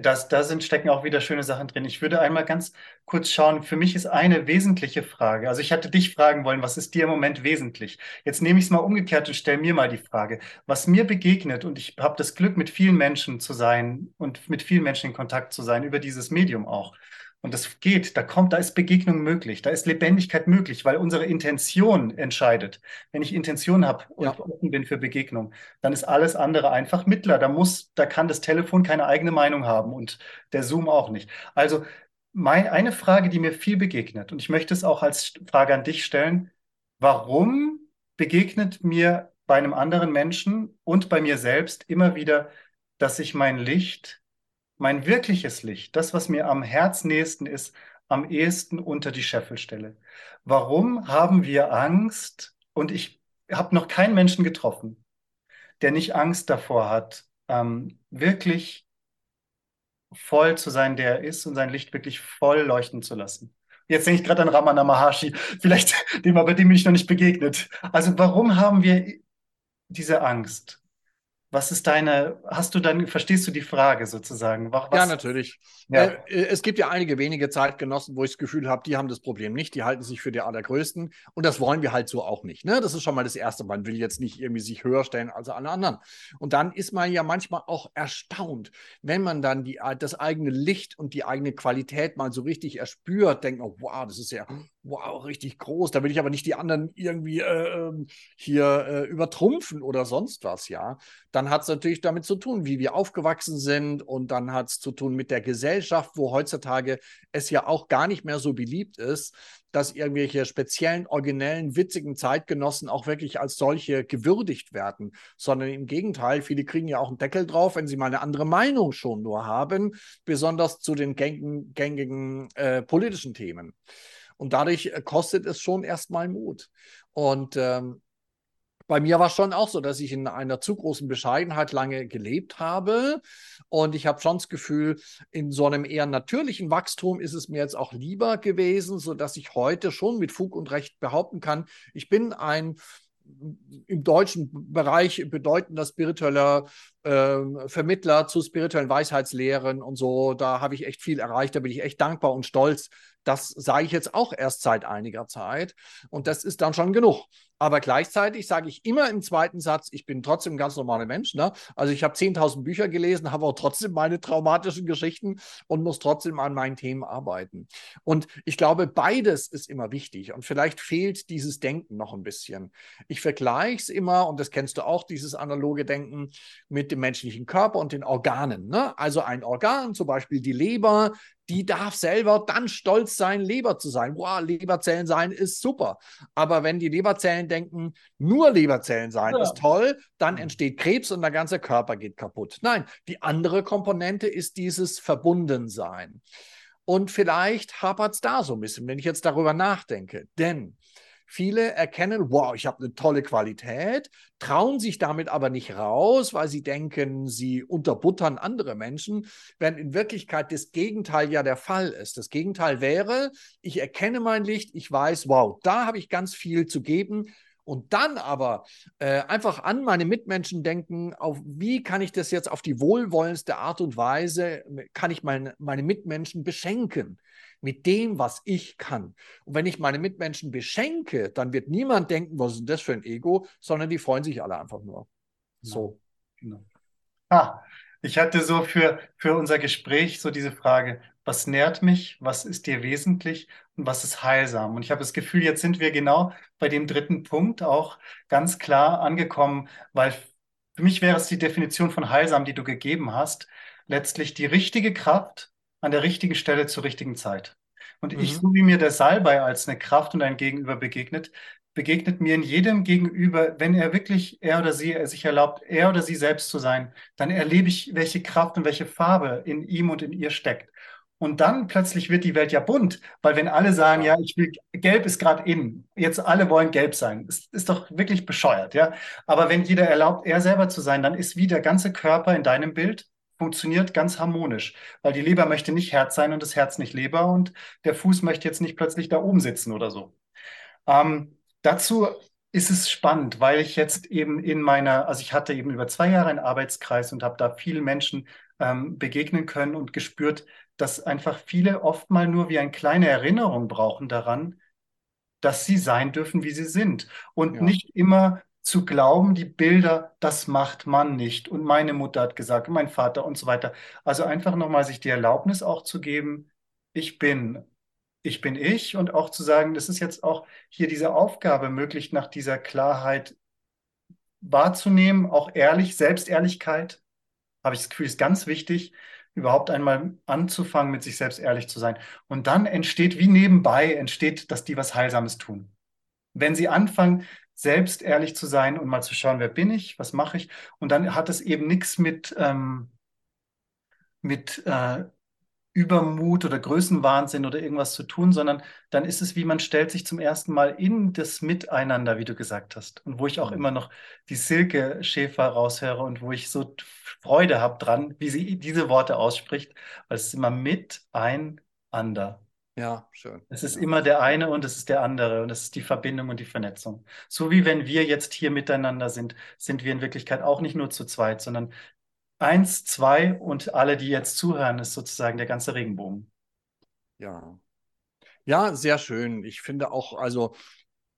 das, da sind, stecken auch wieder schöne Sachen drin. Ich würde einmal ganz kurz schauen. Für mich ist eine wesentliche Frage. Also ich hatte dich fragen wollen, was ist dir im Moment wesentlich? Jetzt nehme ich es mal umgekehrt und stelle mir mal die Frage, was mir begegnet, und ich habe das Glück, mit vielen Menschen zu sein und mit vielen Menschen in Kontakt zu sein, über dieses Medium auch. Und das geht, da kommt, da ist Begegnung möglich, da ist Lebendigkeit möglich, weil unsere Intention entscheidet. Wenn ich Intention habe und ja. offen bin für Begegnung, dann ist alles andere einfach Mittler. Da muss, da kann das Telefon keine eigene Meinung haben und der Zoom auch nicht. Also mein, eine Frage, die mir viel begegnet, und ich möchte es auch als Frage an dich stellen, warum begegnet mir bei einem anderen Menschen und bei mir selbst immer wieder, dass ich mein Licht mein wirkliches Licht, das, was mir am herznächsten ist, am ehesten unter die Scheffel stelle. Warum haben wir Angst? Und ich habe noch keinen Menschen getroffen, der nicht Angst davor hat, ähm, wirklich voll zu sein, der er ist und sein Licht wirklich voll leuchten zu lassen. Jetzt denke ich gerade an Ramana Maharshi, vielleicht dem, aber dem bin ich noch nicht begegnet. Also warum haben wir diese Angst? Was ist deine, hast du dann, verstehst du die Frage sozusagen? Was, ja, natürlich. Ja. Äh, äh, es gibt ja einige wenige Zeitgenossen, wo ich das Gefühl habe, die haben das Problem nicht, die halten sich für die allergrößten und das wollen wir halt so auch nicht. Ne? Das ist schon mal das Erste. Man will jetzt nicht irgendwie sich höher stellen als alle anderen. Und dann ist man ja manchmal auch erstaunt, wenn man dann die, das eigene Licht und die eigene Qualität mal so richtig erspürt, denkt man, wow, das ist ja wow, richtig groß. Da will ich aber nicht die anderen irgendwie äh, ähm, hier äh, übertrumpfen oder sonst was, ja. Dann hat es natürlich damit zu tun, wie wir aufgewachsen sind und dann hat es zu tun mit der Gesellschaft, wo heutzutage es ja auch gar nicht mehr so beliebt ist, dass irgendwelche speziellen, originellen, witzigen Zeitgenossen auch wirklich als solche gewürdigt werden, sondern im Gegenteil, viele kriegen ja auch einen Deckel drauf, wenn sie mal eine andere Meinung schon nur haben, besonders zu den gängigen, gängigen äh, politischen Themen. Und dadurch äh, kostet es schon erstmal Mut. Und ähm, bei mir war es schon auch so, dass ich in einer zu großen Bescheidenheit lange gelebt habe. Und ich habe schon das Gefühl, in so einem eher natürlichen Wachstum ist es mir jetzt auch lieber gewesen, sodass ich heute schon mit Fug und Recht behaupten kann, ich bin ein im deutschen Bereich bedeutender spiritueller äh, Vermittler zu spirituellen Weisheitslehren und so. Da habe ich echt viel erreicht. Da bin ich echt dankbar und stolz, das sage ich jetzt auch erst seit einiger Zeit und das ist dann schon genug. Aber gleichzeitig sage ich immer im zweiten Satz, ich bin trotzdem ein ganz normaler Mensch. Ne? Also ich habe 10.000 Bücher gelesen, habe auch trotzdem meine traumatischen Geschichten und muss trotzdem an meinen Themen arbeiten. Und ich glaube, beides ist immer wichtig. Und vielleicht fehlt dieses Denken noch ein bisschen. Ich vergleiche es immer, und das kennst du auch, dieses analoge Denken mit dem menschlichen Körper und den Organen. Ne? Also ein Organ, zum Beispiel die Leber, die darf selber dann stolz sein, Leber zu sein. Wow, Leberzellen sein ist super. Aber wenn die Leberzellen denken, nur Leberzellen sein ja. ist toll, dann mhm. entsteht Krebs und der ganze Körper geht kaputt. Nein, die andere Komponente ist dieses Verbundensein. Und vielleicht hapert es da so ein bisschen, wenn ich jetzt darüber nachdenke. Denn Viele erkennen, wow, ich habe eine tolle Qualität, trauen sich damit aber nicht raus, weil sie denken, sie unterbuttern andere Menschen, während in Wirklichkeit das Gegenteil ja der Fall ist. Das Gegenteil wäre, ich erkenne mein Licht, ich weiß, wow, da habe ich ganz viel zu geben, und dann aber äh, einfach an meine Mitmenschen denken, auf wie kann ich das jetzt auf die wohlwollendste Art und Weise, kann ich meine, meine Mitmenschen beschenken mit dem, was ich kann. Und wenn ich meine Mitmenschen beschenke, dann wird niemand denken, was ist denn das für ein Ego, sondern die freuen sich alle einfach nur. So. Genau. Ah, ich hatte so für, für unser Gespräch so diese Frage, was nährt mich, was ist dir wesentlich und was ist heilsam. Und ich habe das Gefühl, jetzt sind wir genau bei dem dritten Punkt auch ganz klar angekommen, weil für mich wäre es die Definition von heilsam, die du gegeben hast, letztlich die richtige Kraft an der richtigen Stelle zur richtigen Zeit. Und mhm. ich, so wie mir der Salbei als eine Kraft und ein Gegenüber begegnet, begegnet mir in jedem Gegenüber, wenn er wirklich, er oder sie er sich erlaubt, er oder sie selbst zu sein, dann erlebe ich, welche Kraft und welche Farbe in ihm und in ihr steckt. Und dann plötzlich wird die Welt ja bunt, weil wenn alle sagen, ja, ich will, gelb ist gerade in, jetzt alle wollen gelb sein, ist, ist doch wirklich bescheuert, ja. Aber wenn jeder erlaubt, er selber zu sein, dann ist wie der ganze Körper in deinem Bild funktioniert ganz harmonisch, weil die Leber möchte nicht Herz sein und das Herz nicht Leber und der Fuß möchte jetzt nicht plötzlich da oben sitzen oder so. Ähm, dazu ist es spannend, weil ich jetzt eben in meiner, also ich hatte eben über zwei Jahre einen Arbeitskreis und habe da vielen Menschen ähm, begegnen können und gespürt, dass einfach viele oft mal nur wie eine kleine Erinnerung brauchen daran, dass sie sein dürfen, wie sie sind und ja. nicht immer zu glauben, die Bilder, das macht man nicht. Und meine Mutter hat gesagt, mein Vater und so weiter. Also einfach nochmal sich die Erlaubnis auch zu geben, ich bin, ich bin ich und auch zu sagen, das ist jetzt auch hier diese Aufgabe, möglichst nach dieser Klarheit wahrzunehmen, auch ehrlich, Selbstehrlichkeit, habe ich das Gefühl, ist ganz wichtig, überhaupt einmal anzufangen, mit sich selbst ehrlich zu sein. Und dann entsteht, wie nebenbei entsteht, dass die was Heilsames tun. Wenn sie anfangen, selbst ehrlich zu sein und mal zu schauen, wer bin ich, was mache ich. Und dann hat es eben nichts mit, ähm, mit äh, Übermut oder Größenwahnsinn oder irgendwas zu tun, sondern dann ist es wie man stellt sich zum ersten Mal in das Miteinander, wie du gesagt hast. Und wo ich auch mhm. immer noch die Silke Schäfer raushöre und wo ich so Freude habe dran, wie sie diese Worte ausspricht, weil es ist immer miteinander. Ja, schön. Es ist ja. immer der eine und es ist der andere und es ist die Verbindung und die Vernetzung. So wie wenn wir jetzt hier miteinander sind, sind wir in Wirklichkeit auch nicht nur zu zweit, sondern eins, zwei und alle, die jetzt zuhören, ist sozusagen der ganze Regenbogen. Ja. Ja, sehr schön. Ich finde auch, also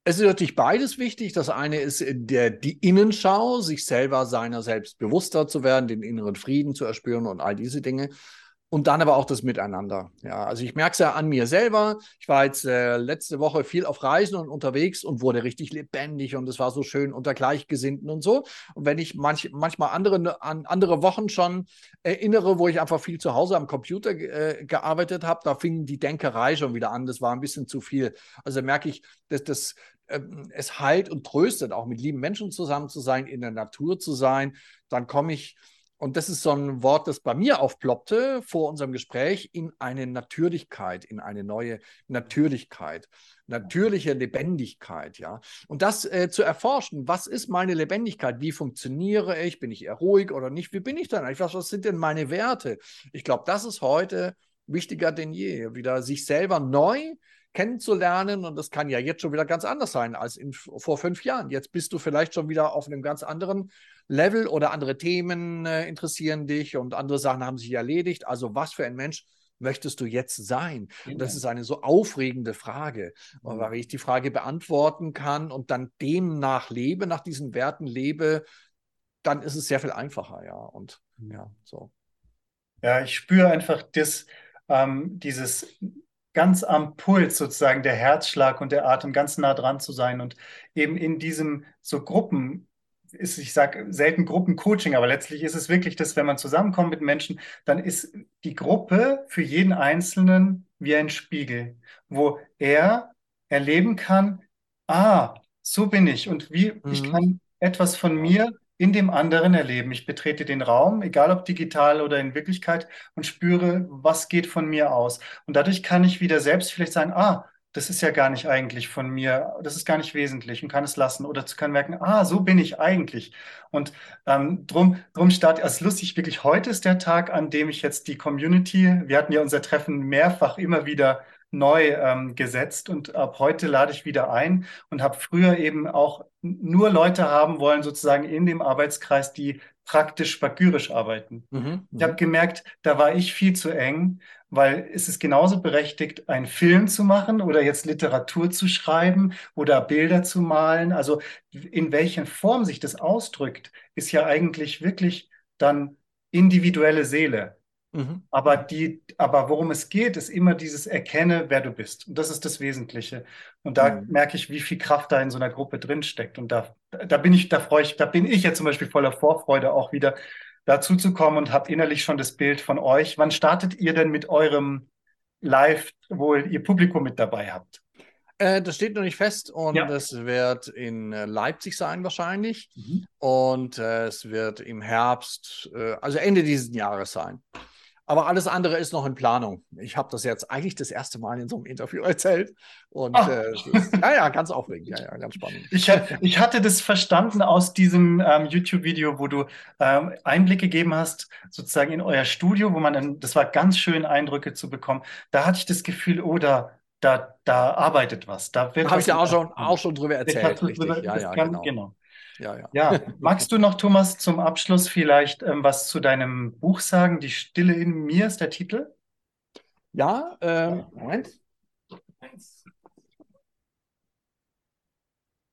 es ist natürlich beides wichtig. Das eine ist der, die Innenschau, sich selber seiner selbst bewusster zu werden, den inneren Frieden zu erspüren und all diese Dinge. Und dann aber auch das Miteinander. Ja, also ich merke es ja an mir selber. Ich war jetzt äh, letzte Woche viel auf Reisen und unterwegs und wurde richtig lebendig und es war so schön unter Gleichgesinnten und so. Und wenn ich manch, manchmal andere, an andere Wochen schon erinnere, wo ich einfach viel zu Hause am Computer äh, gearbeitet habe, da fing die Denkerei schon wieder an. Das war ein bisschen zu viel. Also merke ich, dass das, äh, es heilt und tröstet, auch mit lieben Menschen zusammen zu sein, in der Natur zu sein. Dann komme ich und das ist so ein Wort, das bei mir aufploppte vor unserem Gespräch, in eine Natürlichkeit, in eine neue Natürlichkeit, natürliche Lebendigkeit, ja. Und das äh, zu erforschen, was ist meine Lebendigkeit? Wie funktioniere ich? Bin ich eher ruhig oder nicht? Wie bin ich dann eigentlich? Was, was sind denn meine Werte? Ich glaube, das ist heute wichtiger denn je, wieder sich selber neu kennenzulernen. Und das kann ja jetzt schon wieder ganz anders sein als in, vor fünf Jahren. Jetzt bist du vielleicht schon wieder auf einem ganz anderen Level oder andere Themen äh, interessieren dich und andere Sachen haben sich erledigt. Also was für ein Mensch möchtest du jetzt sein? Und das ist eine so aufregende Frage. Und mhm. wenn ich die Frage beantworten kann und dann demnach lebe, nach diesen Werten lebe, dann ist es sehr viel einfacher, ja. Und mhm. ja, so. Ja, ich spüre einfach das, ähm, dieses ganz am Puls sozusagen der Herzschlag und der Atem ganz nah dran zu sein. Und eben in diesem so Gruppen ist, ich sage selten Gruppencoaching, aber letztlich ist es wirklich das, wenn man zusammenkommt mit Menschen, dann ist die Gruppe für jeden Einzelnen wie ein Spiegel, wo er erleben kann, ah, so bin ich. Und wie mhm. ich kann etwas von mir in dem anderen erleben. Ich betrete den Raum, egal ob digital oder in Wirklichkeit, und spüre, was geht von mir aus. Und dadurch kann ich wieder selbst vielleicht sagen, ah, das ist ja gar nicht eigentlich von mir, das ist gar nicht wesentlich und kann es lassen oder kann merken, ah, so bin ich eigentlich. Und ähm, drum, drum start, also lustig, wirklich heute ist der Tag, an dem ich jetzt die Community, wir hatten ja unser Treffen mehrfach immer wieder neu ähm, gesetzt und ab heute lade ich wieder ein und habe früher eben auch nur Leute haben wollen, sozusagen in dem Arbeitskreis, die praktisch spagyrisch arbeiten. Mhm, ich habe mhm. gemerkt, da war ich viel zu eng, weil es ist genauso berechtigt, einen Film zu machen oder jetzt Literatur zu schreiben oder Bilder zu malen. Also in welcher Form sich das ausdrückt, ist ja eigentlich wirklich dann individuelle Seele. Mhm. Aber, die, aber worum es geht, ist immer dieses Erkenne, wer du bist. Und das ist das Wesentliche. Und da mhm. merke ich, wie viel Kraft da in so einer Gruppe drinsteckt. Und da, da bin ich, da freue ich, da bin ich ja zum Beispiel voller Vorfreude auch wieder dazu zu kommen und habe innerlich schon das Bild von euch. Wann startet ihr denn mit eurem Live, wo ihr Publikum mit dabei habt? Äh, das steht noch nicht fest und ja. es wird in äh, Leipzig sein wahrscheinlich mhm. und äh, es wird im Herbst, äh, also Ende dieses Jahres sein. Aber alles andere ist noch in Planung. Ich habe das jetzt eigentlich das erste Mal in so einem Interview erzählt. Und äh, ist, ja, ja, ganz aufregend. Ja, ja, ganz spannend. Ich, ich hatte das verstanden aus diesem ähm, YouTube-Video, wo du ähm, Einblicke gegeben hast, sozusagen in euer Studio, wo man dann, das war ganz schön, Eindrücke zu bekommen. Da hatte ich das Gefühl, oh, da, da, da arbeitet was. Da, da habe ich ja auch schon, auch schon drüber erzählt. Richtig. Drüber, ja, ja, kann, genau. genau. Ja, ja. ja, magst du noch, Thomas, zum Abschluss vielleicht ähm, was zu deinem Buch sagen? Die Stille in mir ist der Titel. Ja, ähm, Moment.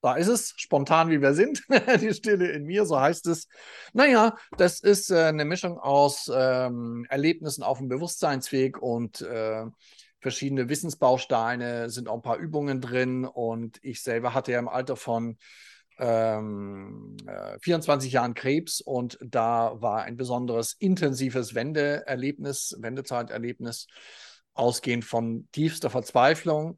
Da ist es, spontan wie wir sind, die Stille in mir, so heißt es. Naja, das ist äh, eine Mischung aus ähm, Erlebnissen auf dem Bewusstseinsweg und äh, verschiedene Wissensbausteine, sind auch ein paar Übungen drin und ich selber hatte ja im Alter von ähm, 24 äh, Jahren Krebs und da war ein besonderes intensives Wendeerlebnis, Wendezeiterlebnis, ausgehend von tiefster Verzweiflung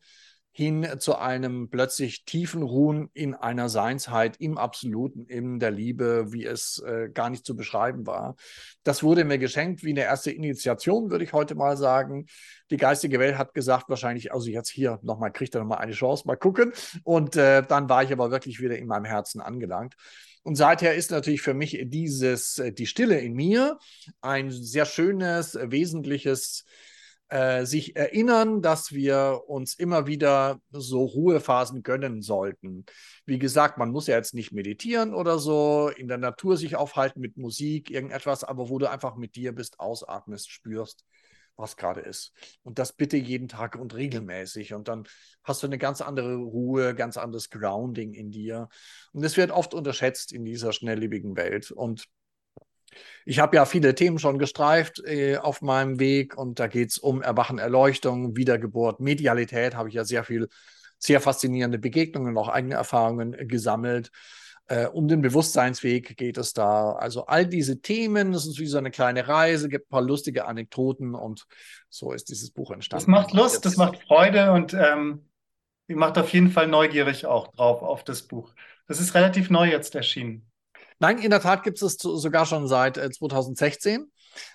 hin zu einem plötzlich tiefen Ruhen in einer Seinsheit im Absoluten, in der Liebe, wie es äh, gar nicht zu beschreiben war. Das wurde mir geschenkt wie eine erste Initiation, würde ich heute mal sagen. Die geistige Welt hat gesagt, wahrscheinlich, also jetzt hier nochmal, kriegt er nochmal eine Chance, mal gucken. Und äh, dann war ich aber wirklich wieder in meinem Herzen angelangt. Und seither ist natürlich für mich dieses, äh, die Stille in mir ein sehr schönes, wesentliches äh, sich erinnern, dass wir uns immer wieder so Ruhephasen gönnen sollten. Wie gesagt, man muss ja jetzt nicht meditieren oder so, in der Natur sich aufhalten mit Musik, irgendetwas, aber wo du einfach mit dir bist, ausatmest, spürst, was gerade ist. Und das bitte jeden Tag und regelmäßig. Und dann hast du eine ganz andere Ruhe, ganz anderes Grounding in dir. Und es wird oft unterschätzt in dieser schnelllebigen Welt. Und ich habe ja viele Themen schon gestreift äh, auf meinem Weg und da geht es um Erwachen, Erleuchtung, Wiedergeburt, Medialität, habe ich ja sehr viel, sehr faszinierende Begegnungen, auch eigene Erfahrungen äh, gesammelt. Äh, um den Bewusstseinsweg geht es da. Also all diese Themen, das ist wie so eine kleine Reise, gibt ein paar lustige Anekdoten und so ist dieses Buch entstanden. Das macht Lust, Jetzt. das macht Freude und ähm, macht auf jeden Fall neugierig auch drauf auf das Buch. Das ist relativ neu jetzt erschienen. Nein, in der Tat gibt es sogar schon seit 2016.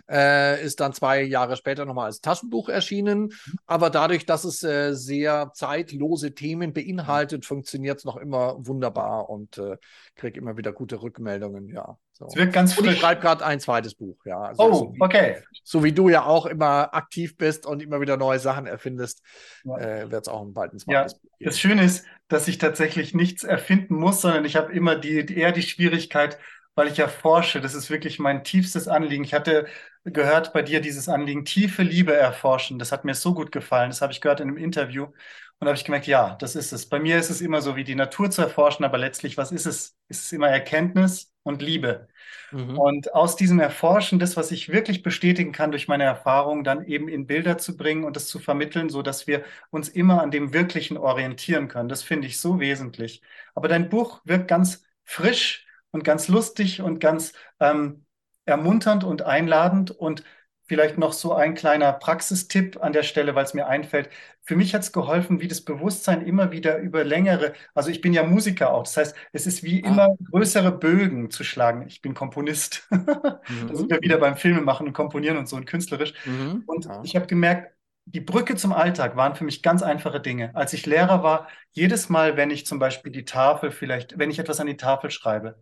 Äh, ist dann zwei Jahre später nochmal als Taschenbuch erschienen. Aber dadurch, dass es äh, sehr zeitlose Themen beinhaltet, funktioniert es noch immer wunderbar und äh, kriege immer wieder gute Rückmeldungen. Ja, so. Es wird ganz frisch. Und ich schreibe gerade ein zweites Buch. Ja, also oh, so wie, okay. So wie du ja auch immer aktiv bist und immer wieder neue Sachen erfindest, ja. äh, wird es auch bald ein zweites ja. Buch geben. Das Schöne ist, dass ich tatsächlich nichts erfinden muss, sondern ich habe immer die, eher die Schwierigkeit, weil ich ja forsche. Das ist wirklich mein tiefstes Anliegen. Ich hatte gehört bei dir dieses Anliegen, tiefe Liebe erforschen. Das hat mir so gut gefallen. Das habe ich gehört in einem Interview. Und da habe ich gemerkt, ja, das ist es. Bei mir ist es immer so, wie die Natur zu erforschen, aber letztlich, was ist es? Es ist immer Erkenntnis und Liebe. Mhm. Und aus diesem Erforschen, das, was ich wirklich bestätigen kann durch meine Erfahrung, dann eben in Bilder zu bringen und das zu vermitteln, so dass wir uns immer an dem Wirklichen orientieren können. Das finde ich so wesentlich. Aber dein Buch wirkt ganz frisch und ganz lustig und ganz ähm, ermunternd und einladend und Vielleicht noch so ein kleiner Praxistipp an der Stelle, weil es mir einfällt. Für mich hat es geholfen, wie das Bewusstsein immer wieder über längere, also ich bin ja Musiker auch, das heißt, es ist wie ah. immer größere Bögen zu schlagen. Ich bin Komponist. Mhm. da sind wir wieder beim Filmemachen und Komponieren und so und künstlerisch. Mhm. Und ja. ich habe gemerkt, die Brücke zum Alltag waren für mich ganz einfache Dinge. Als ich Lehrer war, jedes Mal, wenn ich zum Beispiel die Tafel vielleicht, wenn ich etwas an die Tafel schreibe,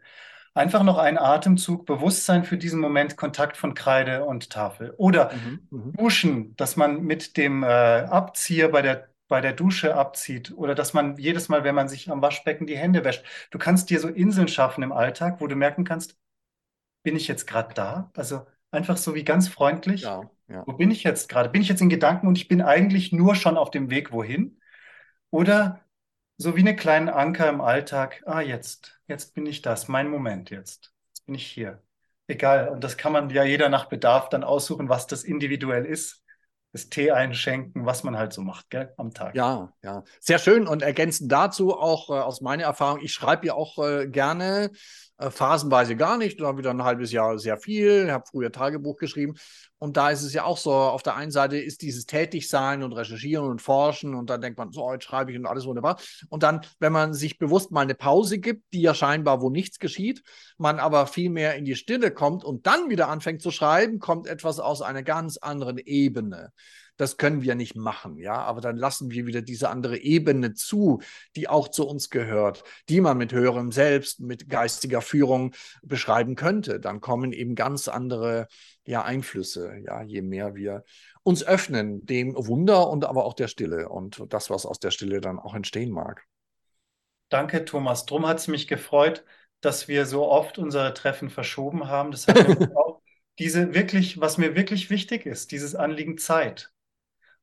Einfach noch ein Atemzug, Bewusstsein für diesen Moment, Kontakt von Kreide und Tafel. Oder mhm, mhm. Duschen, dass man mit dem äh, Abzieher bei der, bei der Dusche abzieht. Oder dass man jedes Mal, wenn man sich am Waschbecken die Hände wäscht. Du kannst dir so Inseln schaffen im Alltag, wo du merken kannst, bin ich jetzt gerade da? Also einfach so wie ganz freundlich. Ja, ja. Wo bin ich jetzt gerade? Bin ich jetzt in Gedanken und ich bin eigentlich nur schon auf dem Weg wohin? Oder so wie eine kleine Anker im Alltag. Ah, jetzt, jetzt bin ich das, mein Moment jetzt. Jetzt bin ich hier. egal. Und das kann man ja jeder nach Bedarf dann aussuchen, was das individuell ist. Das Tee einschenken, was man halt so macht, gell, am Tag. Ja, ja. Sehr schön. Und ergänzend dazu auch äh, aus meiner Erfahrung, ich schreibe ja auch äh, gerne äh, phasenweise gar nicht, dann wieder ein halbes Jahr sehr viel, habe früher Tagebuch geschrieben. Und da ist es ja auch so, auf der einen Seite ist dieses Tätigsein und Recherchieren und Forschen und dann denkt man, so, jetzt schreibe ich und alles wunderbar. Und dann, wenn man sich bewusst mal eine Pause gibt, die ja scheinbar wo nichts geschieht, man aber viel mehr in die Stille kommt und dann wieder anfängt zu schreiben, kommt etwas aus einer ganz anderen Ebene das können wir nicht machen, ja, aber dann lassen wir wieder diese andere Ebene zu, die auch zu uns gehört, die man mit höherem Selbst, mit geistiger Führung beschreiben könnte. Dann kommen eben ganz andere ja, Einflüsse, ja, je mehr wir uns öffnen dem Wunder und aber auch der Stille und das, was aus der Stille dann auch entstehen mag. Danke, Thomas. Drum hat es mich gefreut, dass wir so oft unsere Treffen verschoben haben. Das hat auch diese wirklich, was mir wirklich wichtig ist, dieses Anliegen Zeit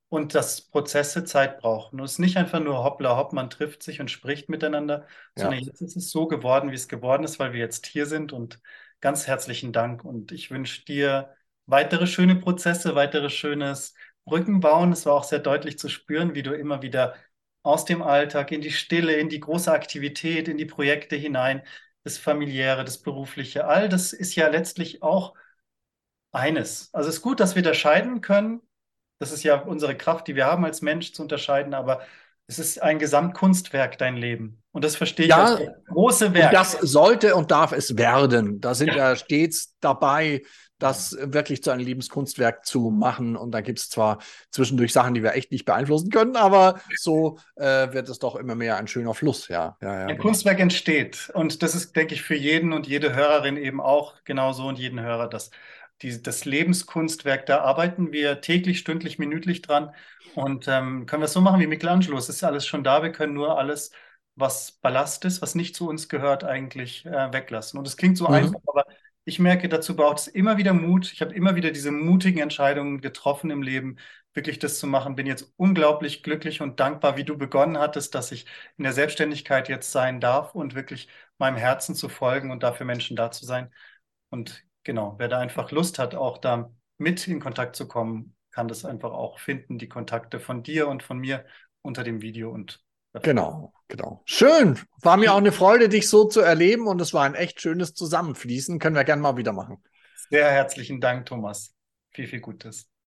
und dass Prozesse Zeit brauchen. Und es ist nicht einfach nur hoppla hopp, man trifft sich und spricht miteinander, ja. sondern jetzt ist es so geworden, wie es geworden ist, weil wir jetzt hier sind. Und ganz herzlichen Dank. Und ich wünsche dir weitere schöne Prozesse, weitere schönes Brückenbauen. Es war auch sehr deutlich zu spüren, wie du immer wieder aus dem Alltag in die Stille, in die große Aktivität, in die Projekte hinein, das familiäre, das berufliche, all das ist ja letztlich auch eines. Also es ist gut, dass wir da scheiden können, das ist ja unsere Kraft, die wir haben als Mensch zu unterscheiden, aber es ist ein Gesamtkunstwerk, dein Leben. Und das verstehe ich ja, als große Werk. das sollte und darf es werden. Da sind ja. wir stets dabei, das wirklich zu einem Lebenskunstwerk zu machen. Und da gibt es zwar zwischendurch Sachen, die wir echt nicht beeinflussen können, aber so äh, wird es doch immer mehr ein schöner Fluss, ja. ja, ein. Kunstwerk entsteht. Und das ist, denke ich, für jeden und jede Hörerin eben auch genauso und jeden Hörer das die, das Lebenskunstwerk, da arbeiten wir täglich, stündlich, minütlich dran. Und ähm, können wir es so machen wie Michelangelo. Es ist alles schon da. Wir können nur alles, was Ballast ist, was nicht zu uns gehört, eigentlich äh, weglassen. Und es klingt so mhm. einfach, aber ich merke, dazu braucht es immer wieder Mut. Ich habe immer wieder diese mutigen Entscheidungen getroffen im Leben, wirklich das zu machen. Bin jetzt unglaublich glücklich und dankbar, wie du begonnen hattest, dass ich in der Selbstständigkeit jetzt sein darf und wirklich meinem Herzen zu folgen und dafür Menschen da zu sein. Und genau, wer da einfach Lust hat, auch da mit in Kontakt zu kommen, kann das einfach auch finden, die Kontakte von dir und von mir unter dem Video und Genau, genau. Schön. War mir auch eine Freude, dich so zu erleben und es war ein echt schönes Zusammenfließen. Können wir gerne mal wieder machen. Sehr herzlichen Dank, Thomas. Viel, viel Gutes.